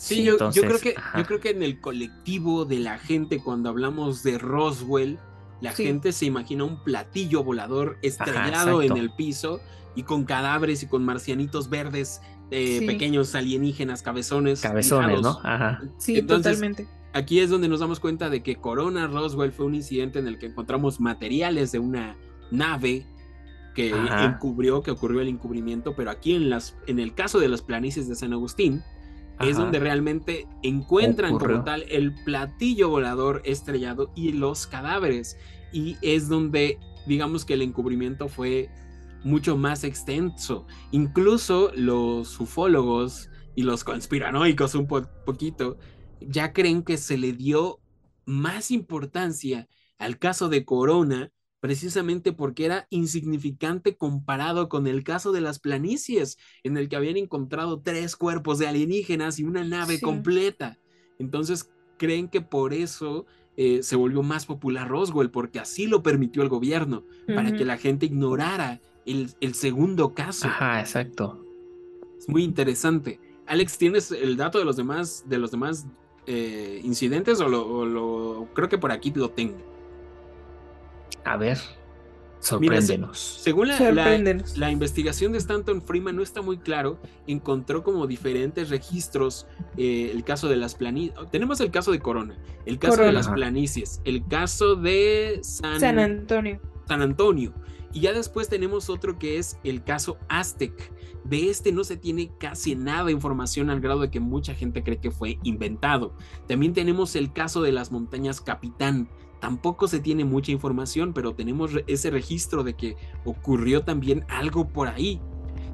A: Sí, yo, creo que, yo creo que en el colectivo de la gente, cuando hablamos de Roswell, La
B: Sí.
A: gente se imagina un platillo volador estrellado en el piso y con cadáveres y con marcianitos verdes, eh,
B: Sí.
A: pequeños alienígenas, cabezones.
C: Cabezones,
A: lijados.
C: ¿no? Ajá.
B: Sí,
A: Entonces,
B: totalmente.
A: Aquí es donde nos damos cuenta de que Corona Roswell fue un incidente en el que encontramos materiales de una nave que
C: Ajá.
A: encubrió, que ocurrió el encubrimiento, pero aquí en, las, en el caso de las planicies de San Agustín, es donde realmente encuentran como tal el platillo volador estrellado y los cadáveres. Y es donde, digamos que el encubrimiento fue mucho más extenso. Incluso los ufólogos y los conspiranoicos un po- poquito ya creen que se le dio más importancia al caso de Corona precisamente porque era insignificante comparado con el caso de las planicies, en el que habían encontrado tres cuerpos de alienígenas y una nave
B: Sí.
A: completa. Entonces creen que por eso eh, se volvió más popular Roswell, porque así lo permitió el gobierno, para que la gente ignorara el, el segundo caso.
C: Ajá, exacto.
A: Es muy interesante. Alex, ¿tienes el dato de los demás, de los demás eh, incidentes o lo, o lo- creo que por aquí lo tengo?
C: A ver, sorpréndenos.
A: Según la, la-
B: Sorpréndenos.
A: la investigación de Stanton Freeman no está muy claro, encontró como diferentes registros eh, el caso de las planicies. Tenemos el caso de Corona, el caso de las planicies, el caso de San,
B: San Antonio.
A: San Antonio. Y ya después tenemos otro que es el caso Aztec. De este no se tiene casi nada de información al grado de que mucha gente cree que fue inventado. También tenemos el caso de las montañas Capitán. Tampoco se tiene mucha información, pero tenemos ese registro de que ocurrió también algo por ahí.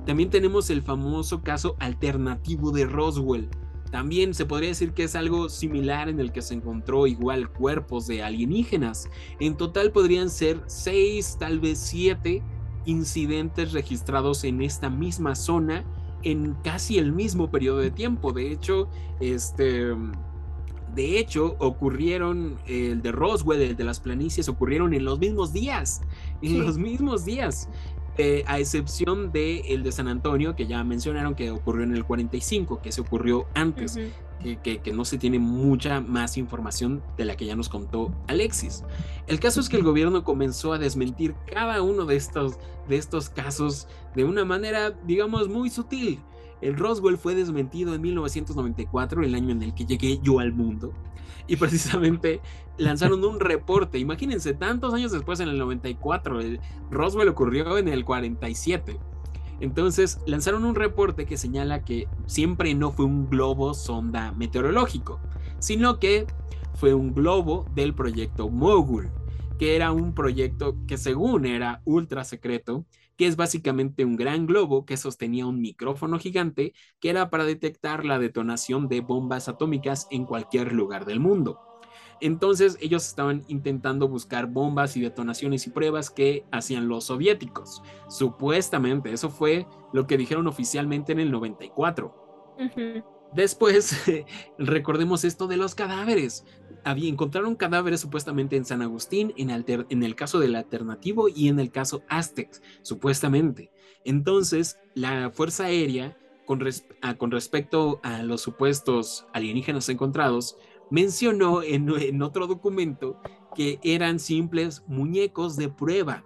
A: También tenemos el famoso caso alternativo de Roswell. También se podría decir que es algo similar en el que se encontró igual cuerpos de alienígenas. En total podrían ser seis, tal vez siete incidentes registrados en esta misma zona en casi el mismo periodo de tiempo. De hecho, este, de hecho, ocurrieron el de Roswell, el de las planicies, ocurrieron en los mismos días, en
B: Sí.
A: los mismos días. Eh, a excepción de el de San Antonio, que ya mencionaron que ocurrió en el 45, que se ocurrió antes que, que- que no se tiene mucha más información de la que ya nos contó Alexis. El caso es que el gobierno comenzó a desmentir cada uno de estos, de estos casos de una manera, digamos, muy sutil. El Roswell fue desmentido en 1994, el año en el que llegué yo al mundo. Y precisamente lanzaron un reporte. Imagínense, tantos años después, en el 94, el Roswell ocurrió en el 47. Entonces lanzaron un reporte que señala que siempre no fue un globo sonda meteorológico, sino que fue un globo del proyecto Mogul, que era un proyecto que según era ultra secreto, que es básicamente un gran globo que sostenía un micrófono gigante que era para detectar la detonación de bombas atómicas en cualquier lugar del mundo. Entonces ellos estaban intentando buscar bombas y detonaciones y pruebas que hacían los soviéticos. Supuestamente, eso fue lo que dijeron oficialmente en el 94.
B: Ujú.
A: Después, recordemos esto de los cadáveres. Había, encontraron cadáveres supuestamente en San Agustín, en, el caso del alternativo y en el caso Aztec, supuestamente. Entonces, la Fuerza Aérea, con, res- a- con respecto a los supuestos alienígenas encontrados, mencionó en, en otro documento que eran simples muñecos de prueba,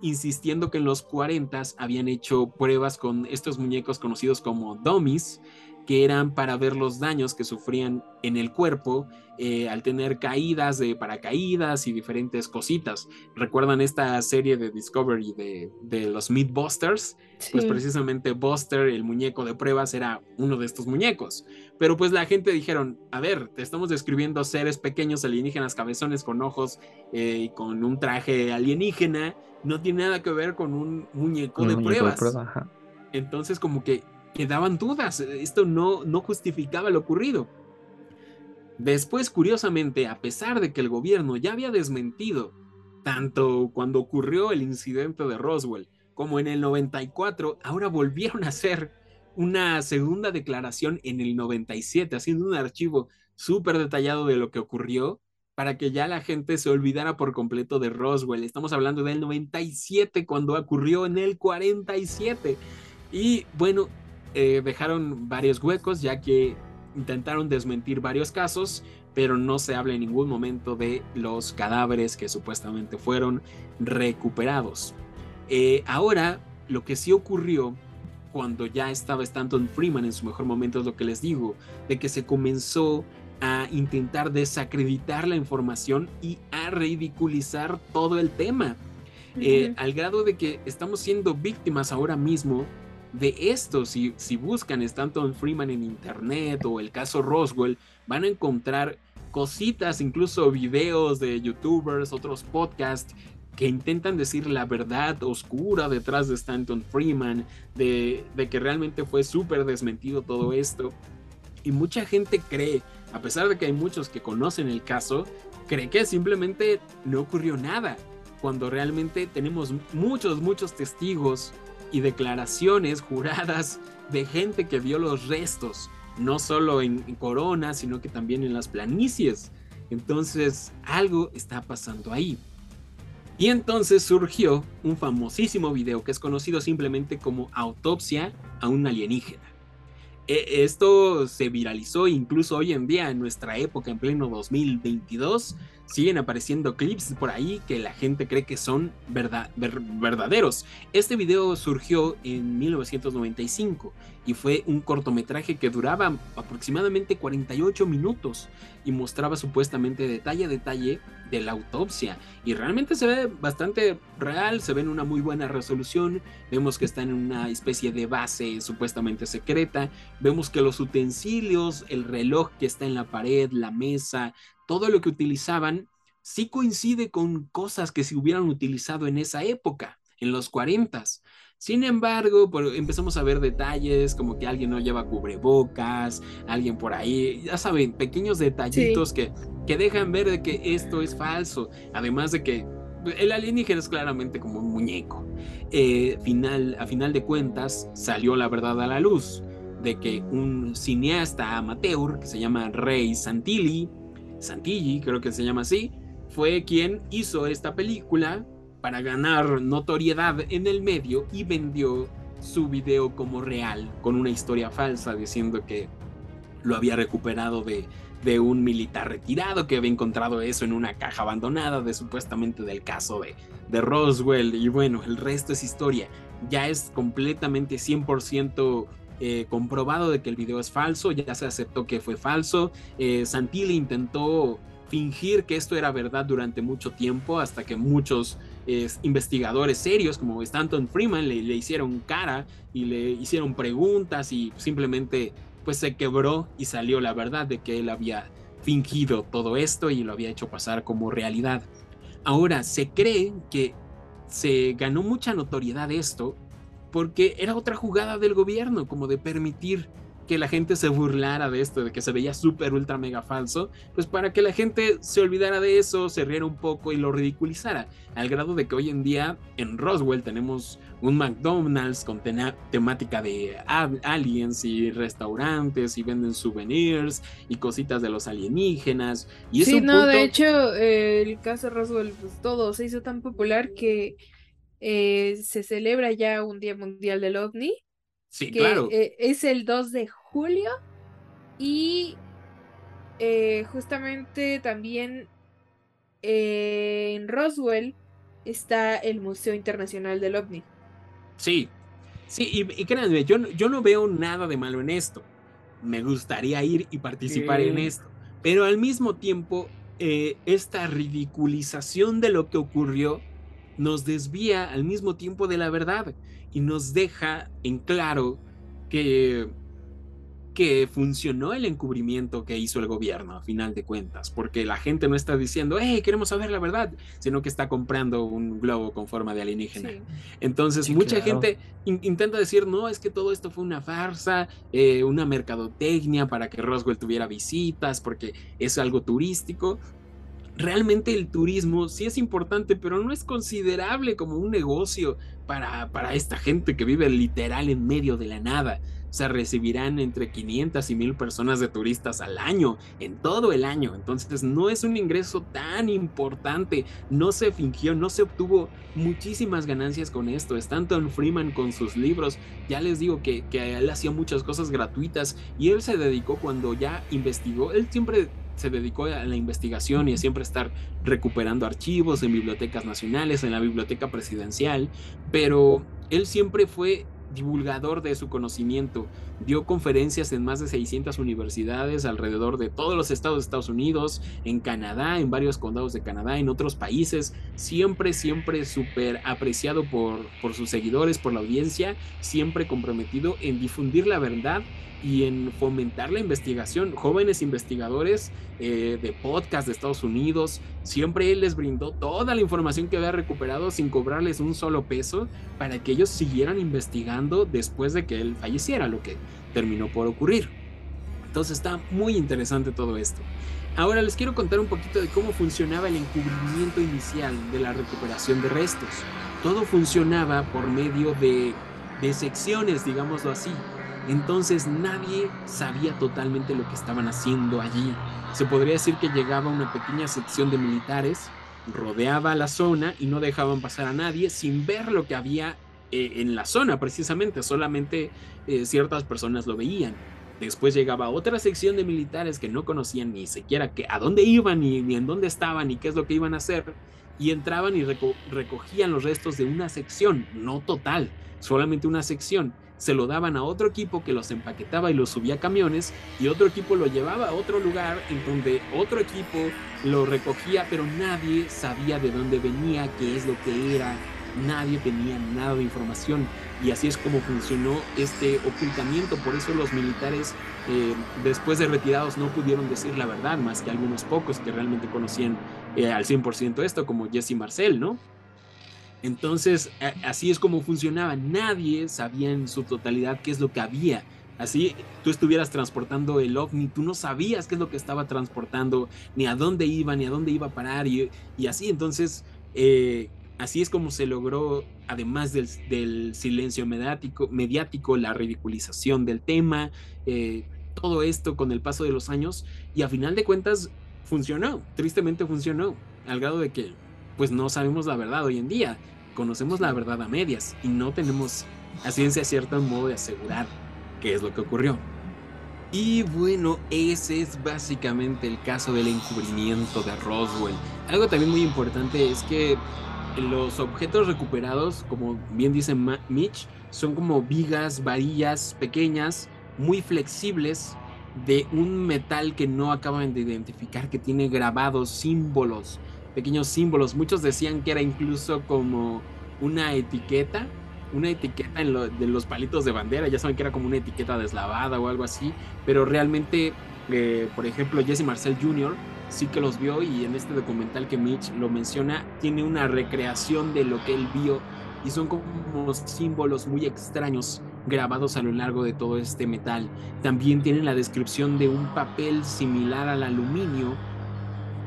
A: insistiendo que en los 40 habían hecho pruebas con estos muñecos conocidos como dummies, que eran para ver los daños que sufrían en el cuerpo eh, al tener caídas de paracaídas y diferentes cositas. ¿Recuerdan esta serie de Discovery de, de los Mythbusters? Pues
B: Sí.
A: precisamente Buster, el muñeco de pruebas, era uno de estos muñecos. Pero pues la gente dijeron, a ver, te estamos describiendo seres pequeños alienígenas, cabezones con ojos eh, y con un traje alienígena, no tiene nada que ver con un muñeco,
C: Un
A: de,
C: muñeco
A: pruebas.
C: ajá.
A: Entonces como que quedaban dudas, esto no, no justificaba lo ocurrido. Después, curiosamente, a pesar de que el gobierno ya había desmentido tanto cuando ocurrió el incidente de Roswell como en el 94, ahora volvieron a hacer una segunda declaración en el 97, haciendo un archivo súper detallado de lo que ocurrió para que ya la gente se olvidara por completo de Roswell. Estamos hablando del 97 cuando ocurrió en el 47. Y bueno, eh, dejaron varios huecos ya que intentaron desmentir varios casos, pero no se habla en ningún momento de los cadáveres que supuestamente fueron recuperados. Eh, ahora, lo que sí ocurrió cuando ya estaba Stanton Freeman en su mejor momento es lo que les digo, de que se comenzó a intentar desacreditar la información y a ridiculizar todo el tema, eh, al grado de que estamos siendo víctimas ahora mismo de esto. Si, si buscan Stanton Freeman en internet o el caso Roswell, van a encontrar cositas, incluso videos de youtubers, otros podcasts que intentan decir la verdad oscura detrás de Stanton Freeman, de, de que realmente fue súper desmentido todo esto. Y mucha gente cree, a pesar de que hay muchos que conocen el caso, cree que simplemente no ocurrió nada, cuando realmente tenemos muchos, muchos testigos y declaraciones juradas de gente que vio los restos, no solo en, Corona, sino que también en las planicies. Entonces, algo está pasando ahí. Y entonces surgió un famosísimo video que es conocido simplemente como Autopsia a un alienígena. E, esto se viralizó incluso hoy en día, en nuestra época, en pleno 2022, siguen apareciendo clips por ahí que la gente cree que son verdaderos. Este video surgió en 1995 y fue un cortometraje que duraba aproximadamente 48 minutos y mostraba supuestamente detalle a detalle de la autopsia y realmente se ve bastante real, se ve en una muy buena resolución, vemos que está en una especie de base supuestamente secreta, vemos que los utensilios, el reloj que está en la pared, la mesa, todo lo que utilizaban sí coincide con cosas que se hubieran utilizado en esa época, en los 40. Sin embargo, empezamos a ver detalles como que alguien no lleva cubrebocas, alguien por ahí, ya saben, pequeños detallitos que, que dejan ver de que esto es falso. Además de que el alienígena es claramente como un muñeco. Eh, final, a final de cuentas, salió la verdad a la luz de que un cineasta amateur que se llama Rey Santilli, Santilli, creo que se llama así, fue quien hizo esta película para ganar notoriedad en el medio y vendió su video como real, con una historia falsa diciendo que lo había recuperado de, de un militar retirado que había encontrado eso en una caja abandonada de supuestamente del caso de, de Roswell y bueno, el resto es historia. Ya es completamente 100% eh, comprobado de que el video es falso, ya se aceptó que fue falso. Eh, Santilli intentó fingir que esto era verdad durante mucho tiempo hasta que muchos investigadores serios como Stanton Freeman le, le, hicieron cara y le hicieron preguntas y simplemente pues se quebró y salió la verdad de que él había fingido todo esto y lo había hecho pasar como realidad. Ahora se cree que se ganó mucha notoriedad esto porque era otra jugada del gobierno, como de permitir que la gente se burlara de esto, de que se veía súper, ultra, mega falso, pues para que la gente se olvidara de eso, se riera un poco y lo ridiculizara, al grado de que hoy en día en Roswell tenemos un McDonald's con temática de aliens y restaurantes y venden souvenirs y cositas de los alienígenas. Y
B: sí, no, de hecho, el caso Roswell, pues todo se hizo tan popular que eh, se celebra ya un Día Mundial del OVNI.
A: Sí, claro.
B: Eh, es el 2 de julio y eh, justamente también en Roswell está el Museo Internacional del OVNI.
A: Sí, sí, y, créanme, yo, yo no veo nada de malo en esto. Me gustaría ir y participar en esto. Pero al mismo tiempo, esta ridiculización de lo que ocurrió nos desvía al mismo tiempo de la verdad y nos deja en claro que, que funcionó el encubrimiento que hizo el gobierno a final de cuentas, porque la gente no está diciendo, hey, queremos saber la verdad, sino que está comprando un globo con forma de alienígena. Entonces, mucha gente intenta decir, no, es que todo esto fue una farsa, eh, una mercadotecnia para que Roswell tuviera visitas, porque es algo turístico, realmente el turismo sí es importante, pero no es considerable como un negocio para, para esta gente que vive literal en medio de la nada. O sea, recibirán entre 500 y 1000 personas de turistas al año, en todo el año. Entonces, no es un ingreso tan importante. No se fingió, no se obtuvo muchísimas ganancias con esto. Stanton Freeman con sus libros, ya les digo que, que él hacía muchas cosas gratuitas y él se dedicó cuando ya investigó. Él siempre se dedicó a la investigación y a siempre estar recuperando archivos en bibliotecas nacionales, en la biblioteca presidencial, pero él siempre fue divulgador de su conocimiento. Dio conferencias en más de 600 universidades alrededor de todos los estados de Estados Unidos, en Canadá, en varios condados de Canadá, en otros países. Siempre, siempre súper apreciado por, por sus seguidores, por la audiencia, siempre comprometido en difundir la verdad y en fomentar la investigación. Jóvenes investigadores eh, de podcast de Estados Unidos, siempre él les brindó toda la información que había recuperado sin cobrarles un solo peso para que ellos siguieran investigando después de que él falleciera, lo que terminó por ocurrir. Entonces está muy interesante todo esto. Ahora les quiero contar un poquito de cómo funcionaba el encubrimiento inicial de la recuperación de restos. Todo funcionaba por medio de, de secciones, digámoslo así. Entonces nadie sabía totalmente lo que estaban haciendo allí. Se podría decir que llegaba una pequeña sección de militares, rodeaba la zona y no dejaban pasar a nadie sin ver lo que había eh, en la zona precisamente, solamente eh, ciertas personas lo veían. Después llegaba otra sección de militares que no conocían ni siquiera que, a dónde iban, ni, ni en dónde estaban, ni qué es lo que iban a hacer, y entraban y recogían los restos de una sección, no total, solamente una sección se lo daban a otro equipo que los empaquetaba y los subía a camiones y otro equipo lo llevaba a otro lugar en donde otro equipo lo recogía, pero nadie sabía de dónde venía, qué es lo que era, nadie tenía nada de información y así es como funcionó este ocultamiento, por eso los militares eh, después de retirados no pudieron decir la verdad, más que algunos pocos que realmente conocían eh, al 100% esto, como Jesse Marcel, ¿no? Entonces, así es como funcionaba. Nadie sabía en su totalidad qué es lo que había. Así tú estuvieras transportando el ovni, tú no sabías qué es lo que estaba transportando, ni a dónde iba, ni a dónde iba a parar, y, así. Entonces, eh, así es como se logró, además del, silencio mediático, mediático, la ridiculización del tema, eh, todo esto con el paso de los años, y a final de cuentas funcionó, tristemente funcionó, al grado de que pues no sabemos la verdad hoy en día. Conocemos la verdad a medias y no tenemos a ciencia cierta un modo de asegurar qué es lo que ocurrió. Y bueno, ese es básicamente el caso del encubrimiento de Roswell. Algo también muy importante es que los objetos recuperados, como bien dice Mitch, son como vigas, varillas pequeñas, muy flexibles, de un metal que no acaban de identificar, que tiene grabados símbolos pequeños símbolos. Muchos decían que era incluso como una etiqueta, una etiqueta en de los palitos de bandera, ya saben que era como una etiqueta deslavada o algo así, pero realmente, eh, por ejemplo, Jesse Marcel Jr. sí que los vio y en este documental que Mitch lo menciona, tiene una recreación de lo que él vio y son como símbolos muy extraños grabados a lo largo de todo este metal. También tienen la descripción de un papel similar al aluminio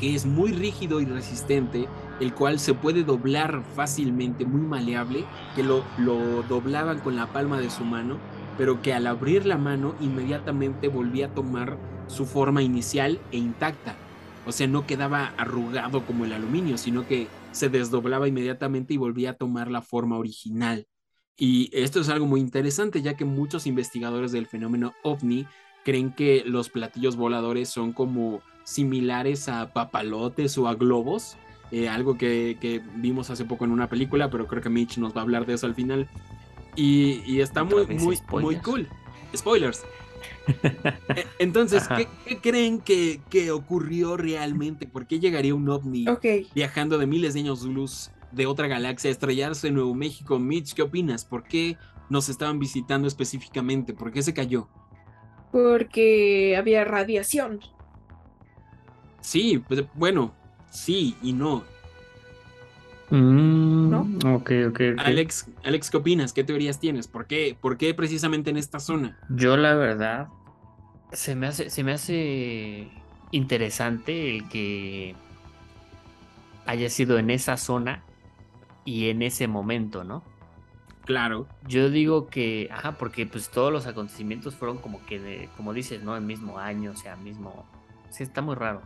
A: que es muy rígido y resistente, el cual se puede doblar fácilmente, muy maleable, que lo, lo doblaban con la palma de su mano, pero que al abrir la mano inmediatamente volvía a tomar su forma inicial e intacta. O sea, no quedaba arrugado como el aluminio, sino que se desdoblaba inmediatamente y volvía a tomar la forma original. Y esto es algo muy interesante, ya que muchos investigadores del fenómeno ovni creen que los platillos voladores son como similares a papalotes o a globos, eh, algo que, vimos hace poco en una película, pero creo que Mitch nos va a hablar de eso al final. Y, está muy, muy, muy cool. Spoilers. E, entonces, ¿qué, creen que, ocurrió realmente? ¿Por qué llegaría un ovni viajando de miles de años de luz de otra galaxia a estrellarse en Nuevo México? Mitch, ¿qué opinas? ¿Por qué nos estaban visitando específicamente? ¿Por qué se cayó?
B: Porque había radiación.
A: Sí, pues bueno, sí y no.
C: Mm, ¿No? Ok, ok,
A: Alex, Alex, ¿qué opinas? ¿Qué teorías tienes? ¿Por qué, ¿Por qué precisamente en esta zona?
C: Yo la verdad, se me hace, se me hace interesante el que haya sido en esa zona y en ese momento, ¿no?
A: Claro.
C: Yo digo que, ajá, porque pues todos los acontecimientos fueron como que, de, como dices, ¿no? El mismo año, o sea, mismo... Sí, está muy raro.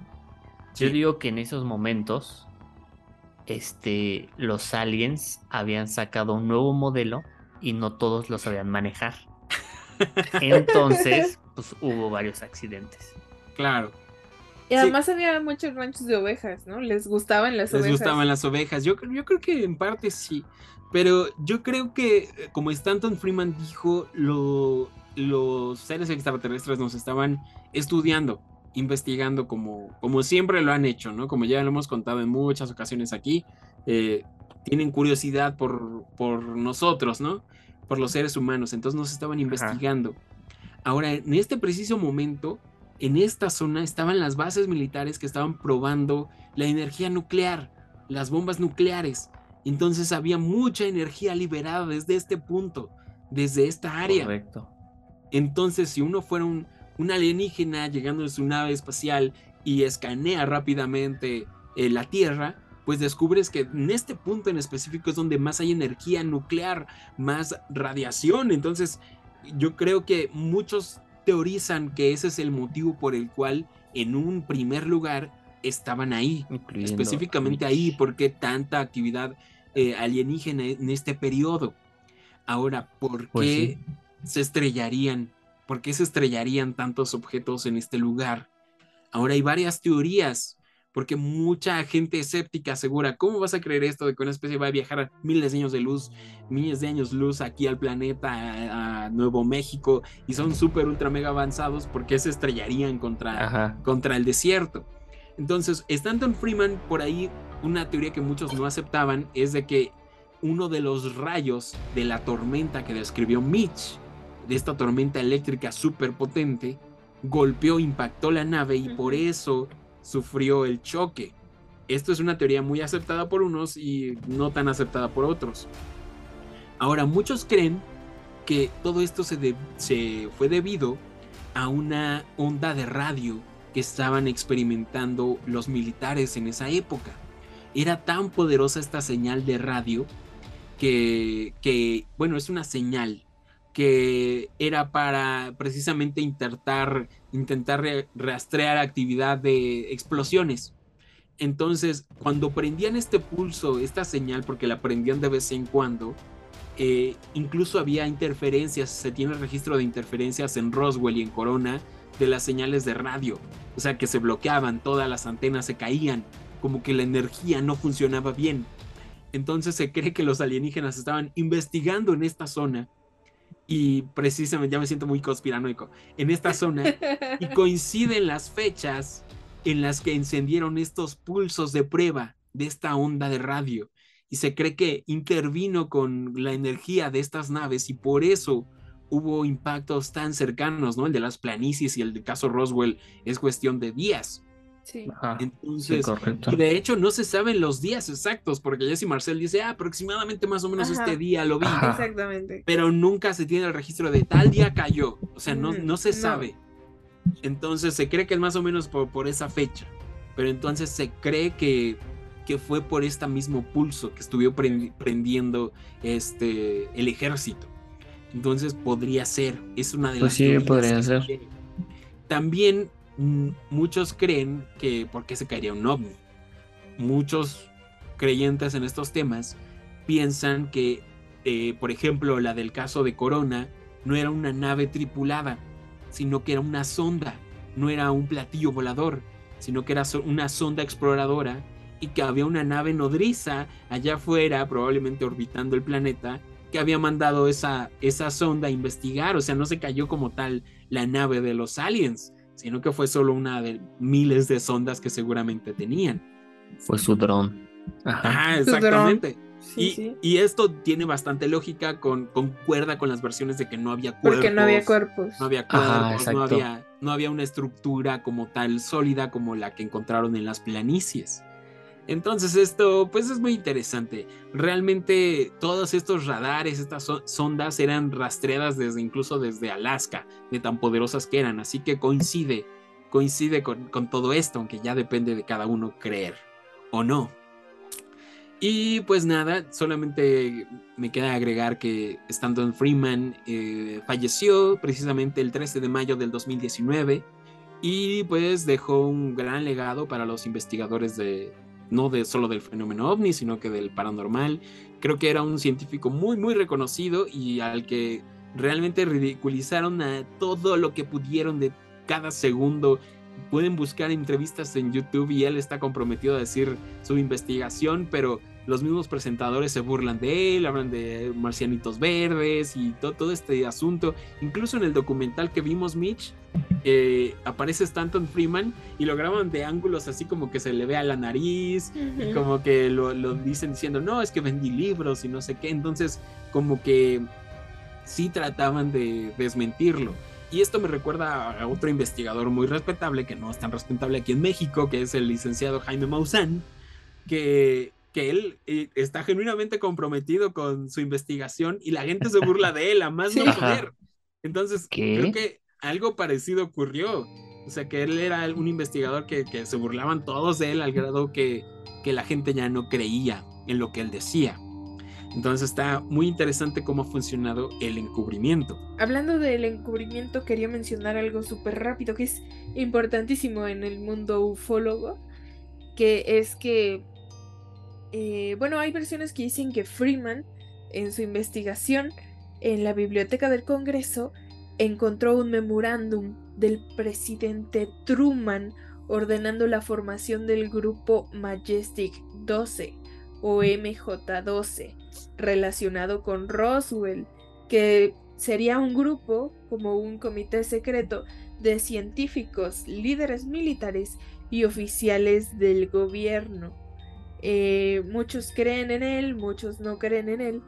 C: Yo digo que en esos momentos, este, los aliens habían sacado un nuevo modelo y no todos lo sabían manejar. Entonces, pues hubo varios accidentes.
A: Claro.
B: Y además había muchos ranchos de ovejas, ¿no? Les gustaban las ovejas.
A: Les gustaban las ovejas. Yo, yo creo que en parte sí. Pero yo creo que, eh, como Stanton Freeman dijo, lo, los seres extraterrestres nos estaban estudiando, investigando como, como siempre lo han hecho, ¿no? Como ya lo hemos contado en muchas ocasiones aquí. Eh, tienen curiosidad por, por nosotros, ¿no? Por los seres humanos. Entonces nos estaban investigando. Ahora, en este preciso momento, en esta zona estaban las bases militares que estaban probando la energía nuclear, las bombas nucleares. Entonces había mucha energía liberada desde este punto, desde esta área.
C: Correcto.
A: Entonces, si uno fuera un, alienígena llegando en su nave espacial y escanea rápidamente eh, la Tierra, pues descubres que en este punto en específico es donde más hay energía nuclear, más radiación. Entonces, yo creo que muchos teorizan que ese es el motivo por el cual en un primer lugar estaban ahí, específicamente ahí, porque tanta actividad eh, alienígena en este periodo. Ahora, ¿por pues qué se estrellarían? ¿Por qué se estrellarían tantos objetos en este lugar? Ahora hay varias teorías porque mucha gente escéptica asegura, ¿cómo vas a creer esto de que una especie va a viajar miles de años de luz, miles de años luz aquí al planeta, a, Nuevo México, y son súper, ultra, mega avanzados, porque se estrellarían contra, contra el desierto? Entonces, Stanton Freeman, por ahí, una teoría que muchos no aceptaban es de que uno de los rayos de la tormenta que describió Mitch, de esta tormenta eléctrica súper potente, golpeó, impactó la nave y por eso sufrió el choque. Esto es una teoría muy aceptada por unos y no tan aceptada por otros. Ahora, muchos creen que todo esto se, se fue debido a una onda de radio que estaban experimentando los militares en esa época. Era tan poderosa esta señal de radio que, que bueno, es una señal que era para precisamente intentar, intentar rastrear actividad de explosiones. Entonces, cuando prendían este pulso, esta señal, porque la prendían de vez en cuando, eh, incluso había interferencias, se tiene registro de interferencias en Roswell y en Corona de las señales de radio, o sea que se bloqueaban, todas las antenas se caían, como que la energía no funcionaba bien. Entonces se cree que los alienígenas estaban investigando en esta zona y precisamente ya me siento muy conspiranoico en esta zona y coinciden las fechas en las que encendieron estos pulsos de prueba de esta onda de radio y se cree que intervino con la energía de estas naves y por eso hubo impactos tan cercanos, ¿no? El de las planicies y el de caso Roswell es cuestión de días.
B: Sí.
A: Entonces, y de hecho no se saben los días exactos, porque Jesse Marcel dice, ah, aproximadamente más o menos este día lo vi.
B: Exactamente.
A: Pero nunca se tiene el registro de tal día cayó. O sea, no, no se sabe. Entonces se cree que es más o menos por, por esa fecha. Pero entonces se cree que, que fue por este mismo pulso que estuvo prendiendo este, el ejército. Entonces podría ser, es una de
C: pues
A: las
C: sí, podría ser.
A: También muchos creen que porque se caería un ovni. Muchos creyentes en estos temas piensan que, eh, por ejemplo, la del caso de Corona no era una nave tripulada, sino que era una sonda, no era un platillo volador, sino que era una sonda exploradora y que había una nave nodriza allá afuera, probablemente orbitando el planeta, que había mandado esa, esa sonda a investigar, o sea, no se cayó como tal la nave de los aliens, sino que fue solo una de miles de sondas que seguramente tenían.
C: Fue su dron.
A: Ajá, exactamente. y, esto tiene bastante lógica, con, concuerda con las versiones de que no había cuerpos.
B: Porque no había cuerpos.
A: No había cuerpos, no, había, no había una estructura como tal sólida como la que encontraron en las planicies. Entonces esto pues es muy interesante. Realmente todos estos radares, estas sondas eran rastreadas desde incluso desde Alaska, de tan poderosas que eran. Así que coincide, coincide con, todo esto, aunque ya depende de cada uno creer o no. Y pues nada, solamente me queda agregar que Stanton Freeman eh, falleció precisamente el 13 de mayo del 2019 y pues dejó un gran legado para los investigadores de no de solo del fenómeno ovni, sino que del paranormal. Creo que era un científico muy muy reconocido y al que realmente ridiculizaron a todo lo que pudieron de cada segundo pueden buscar entrevistas en YouTube y él está comprometido a decir su investigación, pero los mismos presentadores se burlan de él, hablan de marcianitos verdes y todo, este asunto. Incluso en el documental que vimos, Mitch, eh, aparece Stanton Freeman y lo graban de ángulos así como que se le ve a la nariz y como que lo, lo dicen diciendo, no, es que vendí libros y no sé qué. Entonces, como que sí trataban de desmentirlo. Y esto me recuerda a otro investigador muy respetable, que no es tan respetable aquí en México, que es el licenciado Jaime Maussan, que, que él eh, está genuinamente comprometido con su investigación y la gente se burla de él, a más no poder. Entonces, creo que algo parecido ocurrió. O sea, que él era un investigador que, que se burlaban todos de él al grado que, que la gente ya no creía en lo que él decía. Entonces está muy interesante cómo ha funcionado el encubrimiento.
B: Hablando del encubrimiento, quería mencionar algo súper rápido que es importantísimo en el mundo ufólogo, que es que, eh, bueno, hay versiones que dicen que Freeman, en su investigación en la biblioteca del Congreso, encontró un memorándum del presidente Truman ordenando la formación del grupo Majestic 12 o MJ12 relacionado con Roswell, que sería un grupo, como un comité secreto, de científicos, líderes militares y oficiales del gobierno. Eh, muchos creen en él, muchos no creen en él,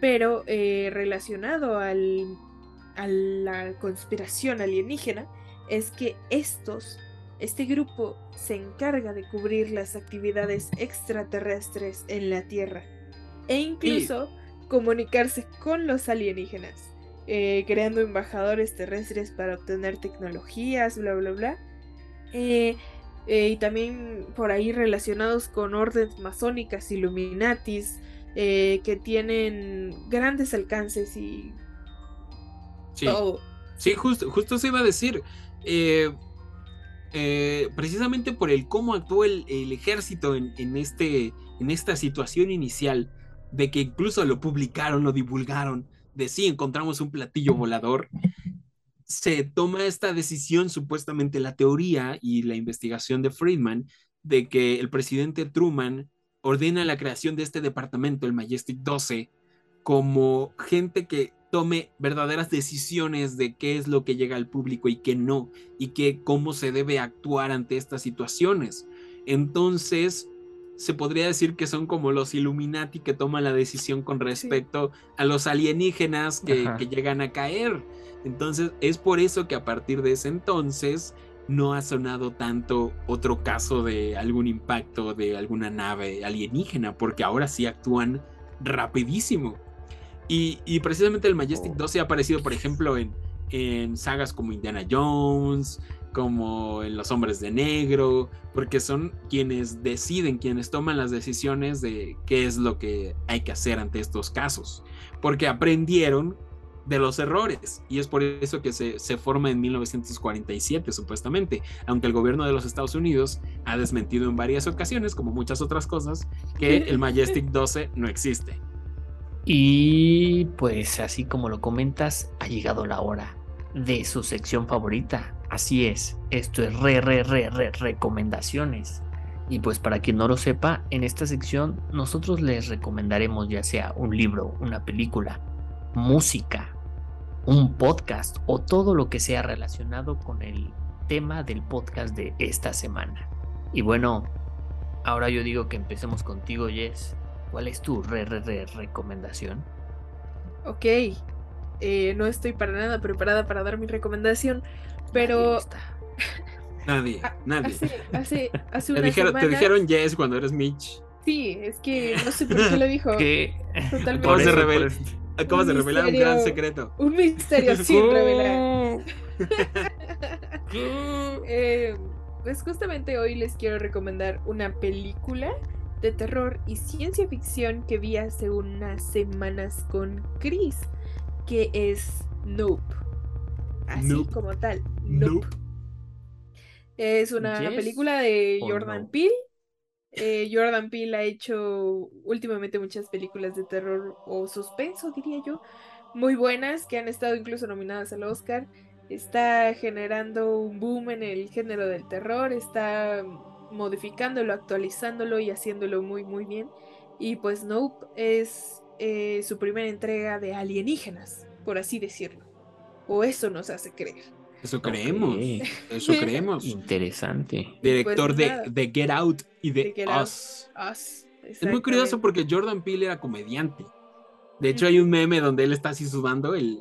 B: pero eh, relacionado al, a la conspiración alienígena es que estos, este grupo se encarga de cubrir las actividades extraterrestres en la Tierra e incluso comunicarse con los alienígenas, eh, creando embajadores terrestres para obtener tecnologías, bla, bla, bla. Eh, eh, y también por ahí relacionados con órdenes masónicas, Illuminatis, que tienen grandes alcances y...
A: Sí, sí justo, justo se iba a decir. precisamente por el cómo actuó el, ejército en, en, este, en esta situación inicial, de que incluso lo publicaron, lo divulgaron, de si encontramos un platillo volador, se toma esta decisión, supuestamente la teoría y la investigación de Friedman, de que el presidente Truman ordena la creación de este departamento, el Majestic 12, como gente que tome verdaderas decisiones de qué es lo que llega al público y qué no, y que cómo se debe actuar ante estas situaciones. Entonces, se podría decir que son como los Illuminati que toman la decisión con respecto a los alienígenas que, llegan a caer. Entonces es por eso que a partir de ese entonces no ha sonado tanto otro caso de algún impacto de alguna nave alienígena, porque ahora sí actúan rapidísimo. Y, precisamente el Majestic 12 ha aparecido, por ejemplo, en, en sagas como Indiana Jones, como en Los Hombres de Negro, porque son quienes deciden, quienes toman las decisiones de qué es lo que hay que hacer ante estos casos, porque aprendieron de los errores y es por eso que se, se, forma en 1947 supuestamente, aunque el gobierno de los Estados Unidos ha desmentido en varias ocasiones, como muchas otras cosas, que el Majestic 12 no existe.
C: Y pues así como lo comentas, ha llegado la hora de su sección favorita, Así es, esto es re, re, re, re, recomendaciones. Y pues para quien no lo sepa, en esta sección nosotros les recomendaremos ya sea un libro, una película, música, un podcast o todo lo que sea relacionado con el tema del podcast de esta semana. Y bueno, ahora yo digo que empecemos contigo, Jess. ¿Cuál es tu re, re, re recomendación?
B: Ok, eh, no estoy para nada preparada para dar mi recomendación, pero.
A: Nadie, nadie.
B: Hace, hace,
A: te, dijeron, te dijeron yes cuando eres Mitch.
B: Sí, es que no sé por qué lo dijo.
C: ¿Qué?
B: Totalmente.
A: Acabas, de, revelar un gran secreto.
B: Un misterio sin revelar. eh, pues justamente hoy les quiero recomendar una película de terror y ciencia ficción que vi hace unas semanas con Chris, que es Nope. Así
A: Nope.
B: como tal. Nope.
A: Nope.
B: Es una
C: Yes
B: película de Jordan
C: no.
B: Peele. Eh, Jordan Peele ha hecho últimamente muchas películas de terror o suspenso, diría yo, muy buenas que han estado incluso nominadas al Oscar. Está generando un boom en el género del terror, está modificándolo, actualizándolo y haciéndolo muy muy bien. Y pues Nope es eh, su primera entrega de alienígenas, por así decirlo. O eso nos hace creer.
A: Eso creemos. Eso creemos.
C: Interesante.
A: Director
B: Pues
A: de, de Get Out y de,
B: De Out.
A: Us.
B: Us,
A: Es muy curioso porque Jordan Peele era comediante. De hecho, hay un meme donde él está así sudando, el,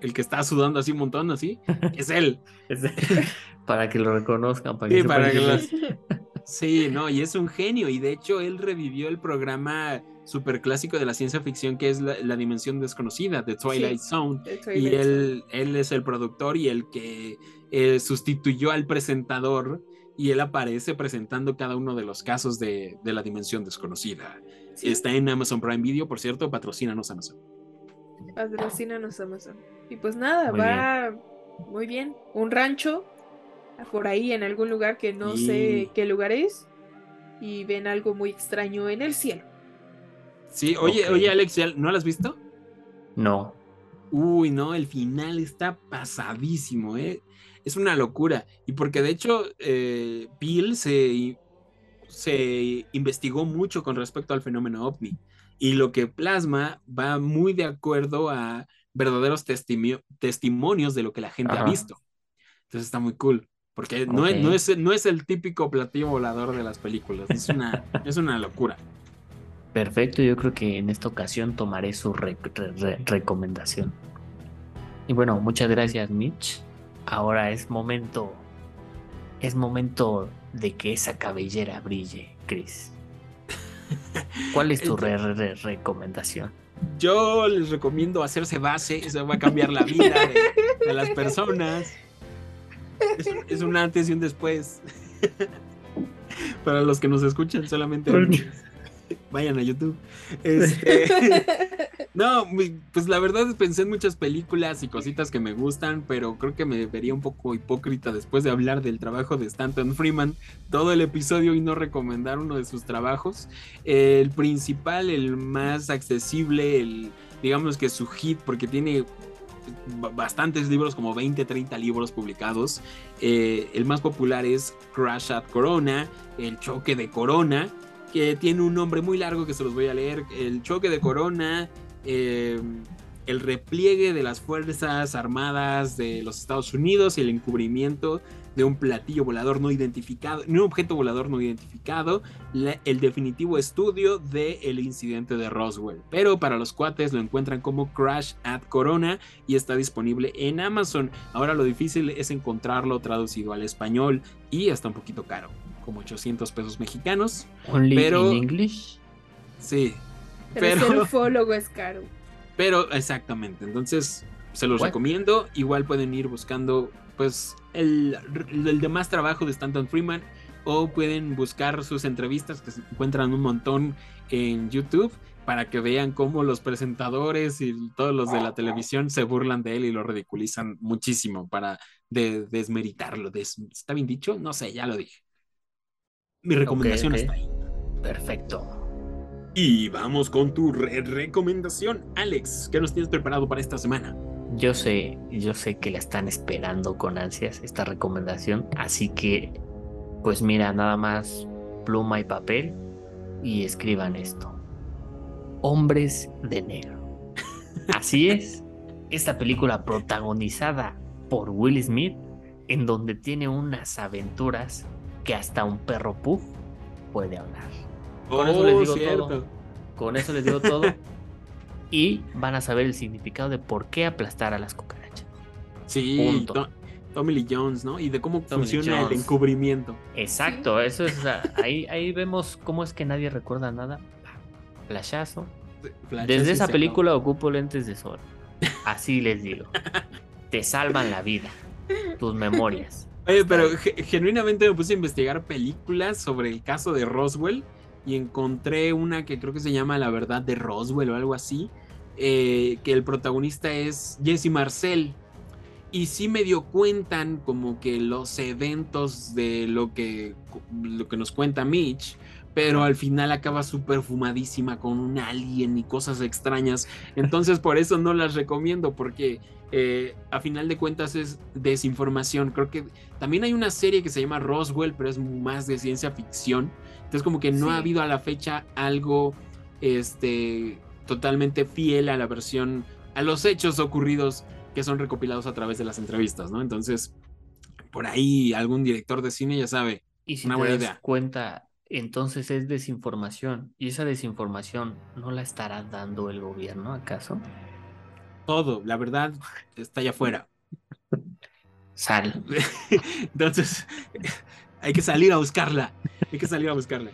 A: el que está sudando así un montón, así, es él.
C: para que lo reconozcan, para que
A: Sí, para que. Sí, no, y es un genio. Y de hecho, él revivió el programa super clásico de la ciencia ficción que es la, la dimensión desconocida, de Twilight Zone. Y
B: Zone.
A: él, él es el productor y el que eh, sustituyó al presentador. Y él aparece presentando cada uno de los casos de, de la dimensión desconocida.
B: Sí,
A: Está en Amazon Prime Video, por cierto, patrocínanos Amazon.
B: patrocínanos Amazon. Y pues nada,
C: Muy
B: va muy bien. Un rancho por ahí en algún lugar que no
A: Y-
B: sé qué lugar es. Y ven algo muy extraño en el cielo.
A: Sí, oye, oye, Alex, ¿ya- ¿no lo has visto?
C: No.
A: Uy, no, el final está pasadísimo, ¿eh? Es una locura. Y porque de hecho, eh, Bill se, se investigó mucho con respecto al fenómeno ovni. Y lo que plasma va muy de acuerdo a verdaderos testimonios de lo que la gente ha visto. Entonces está muy cool. Porque no, es, no, es, no es el típico platillo volador de las películas. Es una, es una locura.
C: Perfecto, yo creo que en esta ocasión tomaré su re- re- re- recomendación. Y bueno, muchas gracias Mitch. Ahora es momento, es momento de que esa cabellera brille, Chris. ¿Cuál es tu re- re- re- recomendación?
A: Yo les recomiendo hacerse base, eso va a cambiar la vida de, de las personas. Es, es un antes y un después. Para los que nos escuchan solamente vayan a YouTube. Este, no, pues la verdad es pensé en muchas películas y cositas que me gustan, pero creo que me vería un poco hipócrita después de hablar del trabajo de Stanton Freeman todo el episodio y no recomendar uno de sus trabajos. El principal, el más accesible, el digamos que su hit, porque tiene ba- bastantes libros, como 20, 30 libros publicados. Eh, el más popular es Crash at Corona, el choque de Corona, que tiene un nombre muy largo que se los voy a leer. El choque de Corona, eh, el repliegue de las Fuerzas Armadas de los Estados Unidos y el encubrimiento de un platillo volador no identificado, un objeto volador no identificado, el definitivo estudio del incidente de Roswell. Pero para los cuates lo encuentran como Crash at Corona y está disponible en Amazon. Ahora lo difícil es encontrarlo traducido al español y está un poquito caro, como 800 pesos mexicanos.
C: Only
A: Pero-
C: in English.
A: Sí,
B: Pero,
A: Pero-
B: ser ufólogo es caro.
A: Pero exactamente, entonces se los recomiendo. Igual pueden ir buscando pues el, el demás trabajo de Stanton Freeman o pueden buscar sus entrevistas que se encuentran un montón en YouTube para que vean cómo los presentadores y todos los de la televisión se burlan de él y lo ridiculizan muchísimo para de- desmeritarlo. Des- ¿Está bien dicho? No sé, ya lo dije. Mi recomendación está ahí.
C: Perfecto.
A: Y vamos con tu re- recomendación, Alex. ¿Qué nos tienes preparado para esta semana?
C: Yo sé, yo sé que la están esperando con ansias esta recomendación, así que, pues mira, nada más pluma y papel y escriban esto. Hombres de negro. Así es, esta película protagonizada por Will Smith, en donde tiene unas aventuras que hasta un perro puff puede hablar. Con eso les digo todo. Con eso les digo todo. Y van a saber el significado de por qué aplastar a las cucarachas.
A: Sí,
C: Punto.
A: To- Tommy Lee Jones, ¿no? Y de cómo
C: Tommy
A: funciona el encubrimiento.
C: Exacto, eso es. o sea, ahí, ahí vemos cómo es que nadie recuerda nada. Flashazo.
A: Flash,
C: Desde esa película ocupo lentes de sol. Así les digo. Te salvan la vida. Tus memorias.
A: Oye, pero ge- genuinamente me puse a investigar películas sobre el caso de Roswell y encontré una que creo que se llama La verdad de Roswell o algo así, eh, que el protagonista es Jesse Marcel. Y sí me dio cuentan como que los eventos de lo que, lo que nos cuenta Mitch, pero al final acaba súper fumadísima con un alien y cosas extrañas. Entonces por eso no las recomiendo, porque eh, a final de cuentas es desinformación. Creo que también hay una serie que se llama Roswell, pero es más de ciencia ficción. Entonces como que no ha habido a la fecha algo este, totalmente fiel a la versión, a los hechos ocurridos que son recopilados a través de las entrevistas, ¿no? Entonces, por ahí algún director de cine ya sabe.
C: Y si una te das cuenta, entonces es desinformación. ¿Y esa desinformación no la estará dando el gobierno, acaso?
A: Todo, la verdad, está allá afuera.
C: Sal.
A: entonces, hay que salir a buscarla. Hay que salir a buscarla.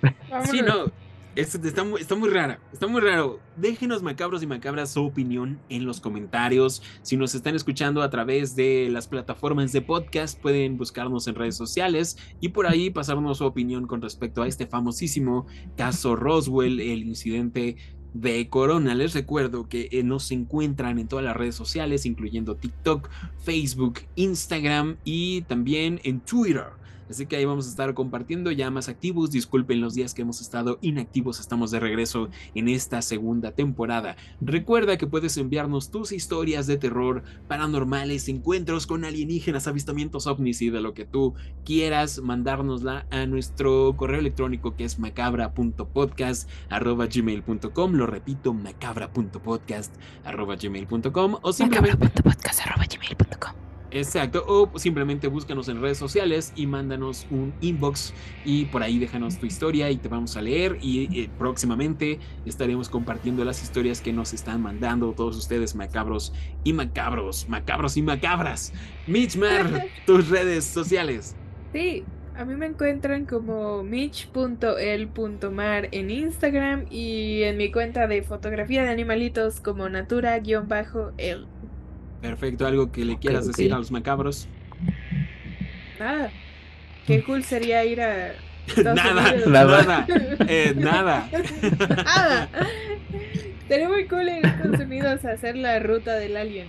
A: Sí, no, está, está, muy rara, está muy raro. Déjenos macabros y macabras su opinión en los comentarios. Si nos están escuchando a través de las plataformas de podcast, pueden buscarnos en redes sociales y por ahí pasarnos su opinión con respecto a este famosísimo caso Roswell, el incidente de Corona. Les recuerdo que eh, nos encuentran en todas las redes sociales, incluyendo TikTok, Facebook, Instagram y también en Twitter. Así que ahí vamos a estar compartiendo ya más activos. Disculpen los días que hemos estado inactivos. Estamos de regreso en esta segunda temporada. Recuerda que puedes enviarnos tus historias de terror, paranormales, encuentros con alienígenas, avistamientos ovnis y de lo que tú quieras, mandárnosla a nuestro correo electrónico que es macabra.podcast.gmail.com. Lo repito, macabra.podcast.gmail.com o simplemente...
C: macabra.podcast.gmail.com
A: Exacto, o simplemente búscanos en redes sociales y mándanos un inbox y por ahí déjanos tu historia y te vamos a leer y eh, próximamente estaremos compartiendo las historias que nos están mandando todos ustedes macabros y macabros, macabros y macabras. Mitchmar, tus redes sociales.
B: Sí, a mí me encuentran como mitch.el.mar en Instagram y en mi cuenta de fotografía de animalitos como natura-el.
A: Perfecto, algo que le quieras decir a los macabros.
B: Nada. Qué cool sería ir a.
A: nada, nada, eh, nada,
B: nada. Sería muy cool en Estados Unidos hacer la ruta del alien.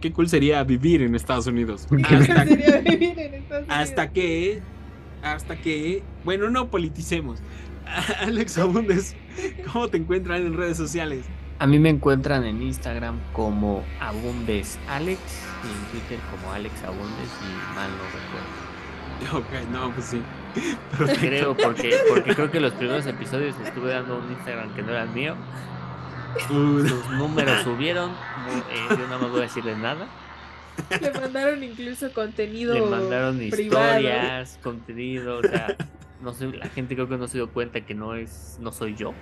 A: Qué cool sería vivir en Estados Unidos.
B: Hasta, sería vivir en Estados Unidos.
A: hasta que, hasta que, bueno, no politicemos. Alex Abundes, ¿cómo te encuentran en redes sociales?
C: A mí me encuentran en Instagram como Abundes Alex y en Twitter como Alex Abundes y mal
A: no recuerdo. Ok, no, pues sí.
C: Creo, porque, porque creo que los primeros episodios estuve dando un Instagram que no era el mío. Sus números subieron. Eh, yo no me voy a decirles nada.
B: Le mandaron incluso contenido.
C: Le mandaron historias, contenido. O sea, no sé, la gente creo que no se dio cuenta que no es, no soy yo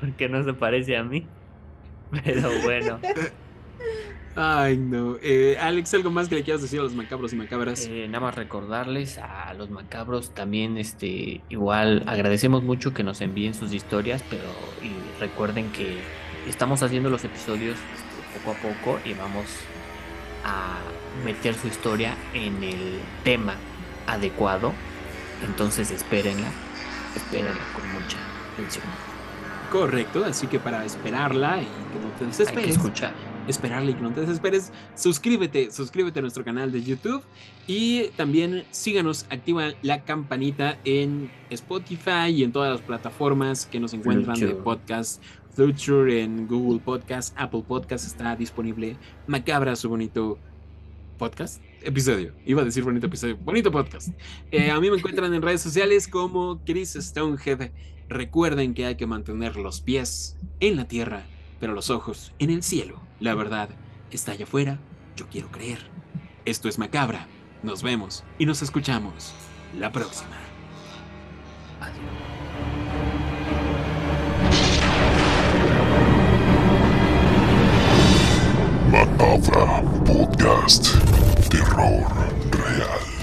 C: porque no se parece a mí. Pero bueno.
A: Ay, no. Eh, Alex, ¿algo más que le quieras decir a los macabros y macabras?
C: Eh, nada más recordarles a los macabros también, este, igual agradecemos mucho que nos envíen sus historias, pero y recuerden que estamos haciendo los episodios este, poco a poco y vamos a meter su historia en el tema adecuado. Entonces espérenla, espérenla con mucha atención.
A: Correcto, así que para esperarla y que no te desesperes.
C: Hay que escuchar.
A: Esperarla y que no te desesperes, suscríbete, suscríbete a nuestro canal de YouTube y también síganos, activa la campanita en Spotify y en todas las plataformas que nos encuentran de podcast. Future en Google Podcast, Apple Podcast está disponible. Macabra su bonito podcast, episodio. Iba a decir bonito episodio, bonito podcast. Eh, a mí me encuentran en redes sociales como Chris Stonehead Recuerden que hay que mantener los pies en la tierra, pero los ojos en el cielo. La verdad está allá afuera. Yo quiero creer. Esto es Macabra. Nos vemos y nos escuchamos la próxima. Adiós.
D: Macabra Podcast. Terror real.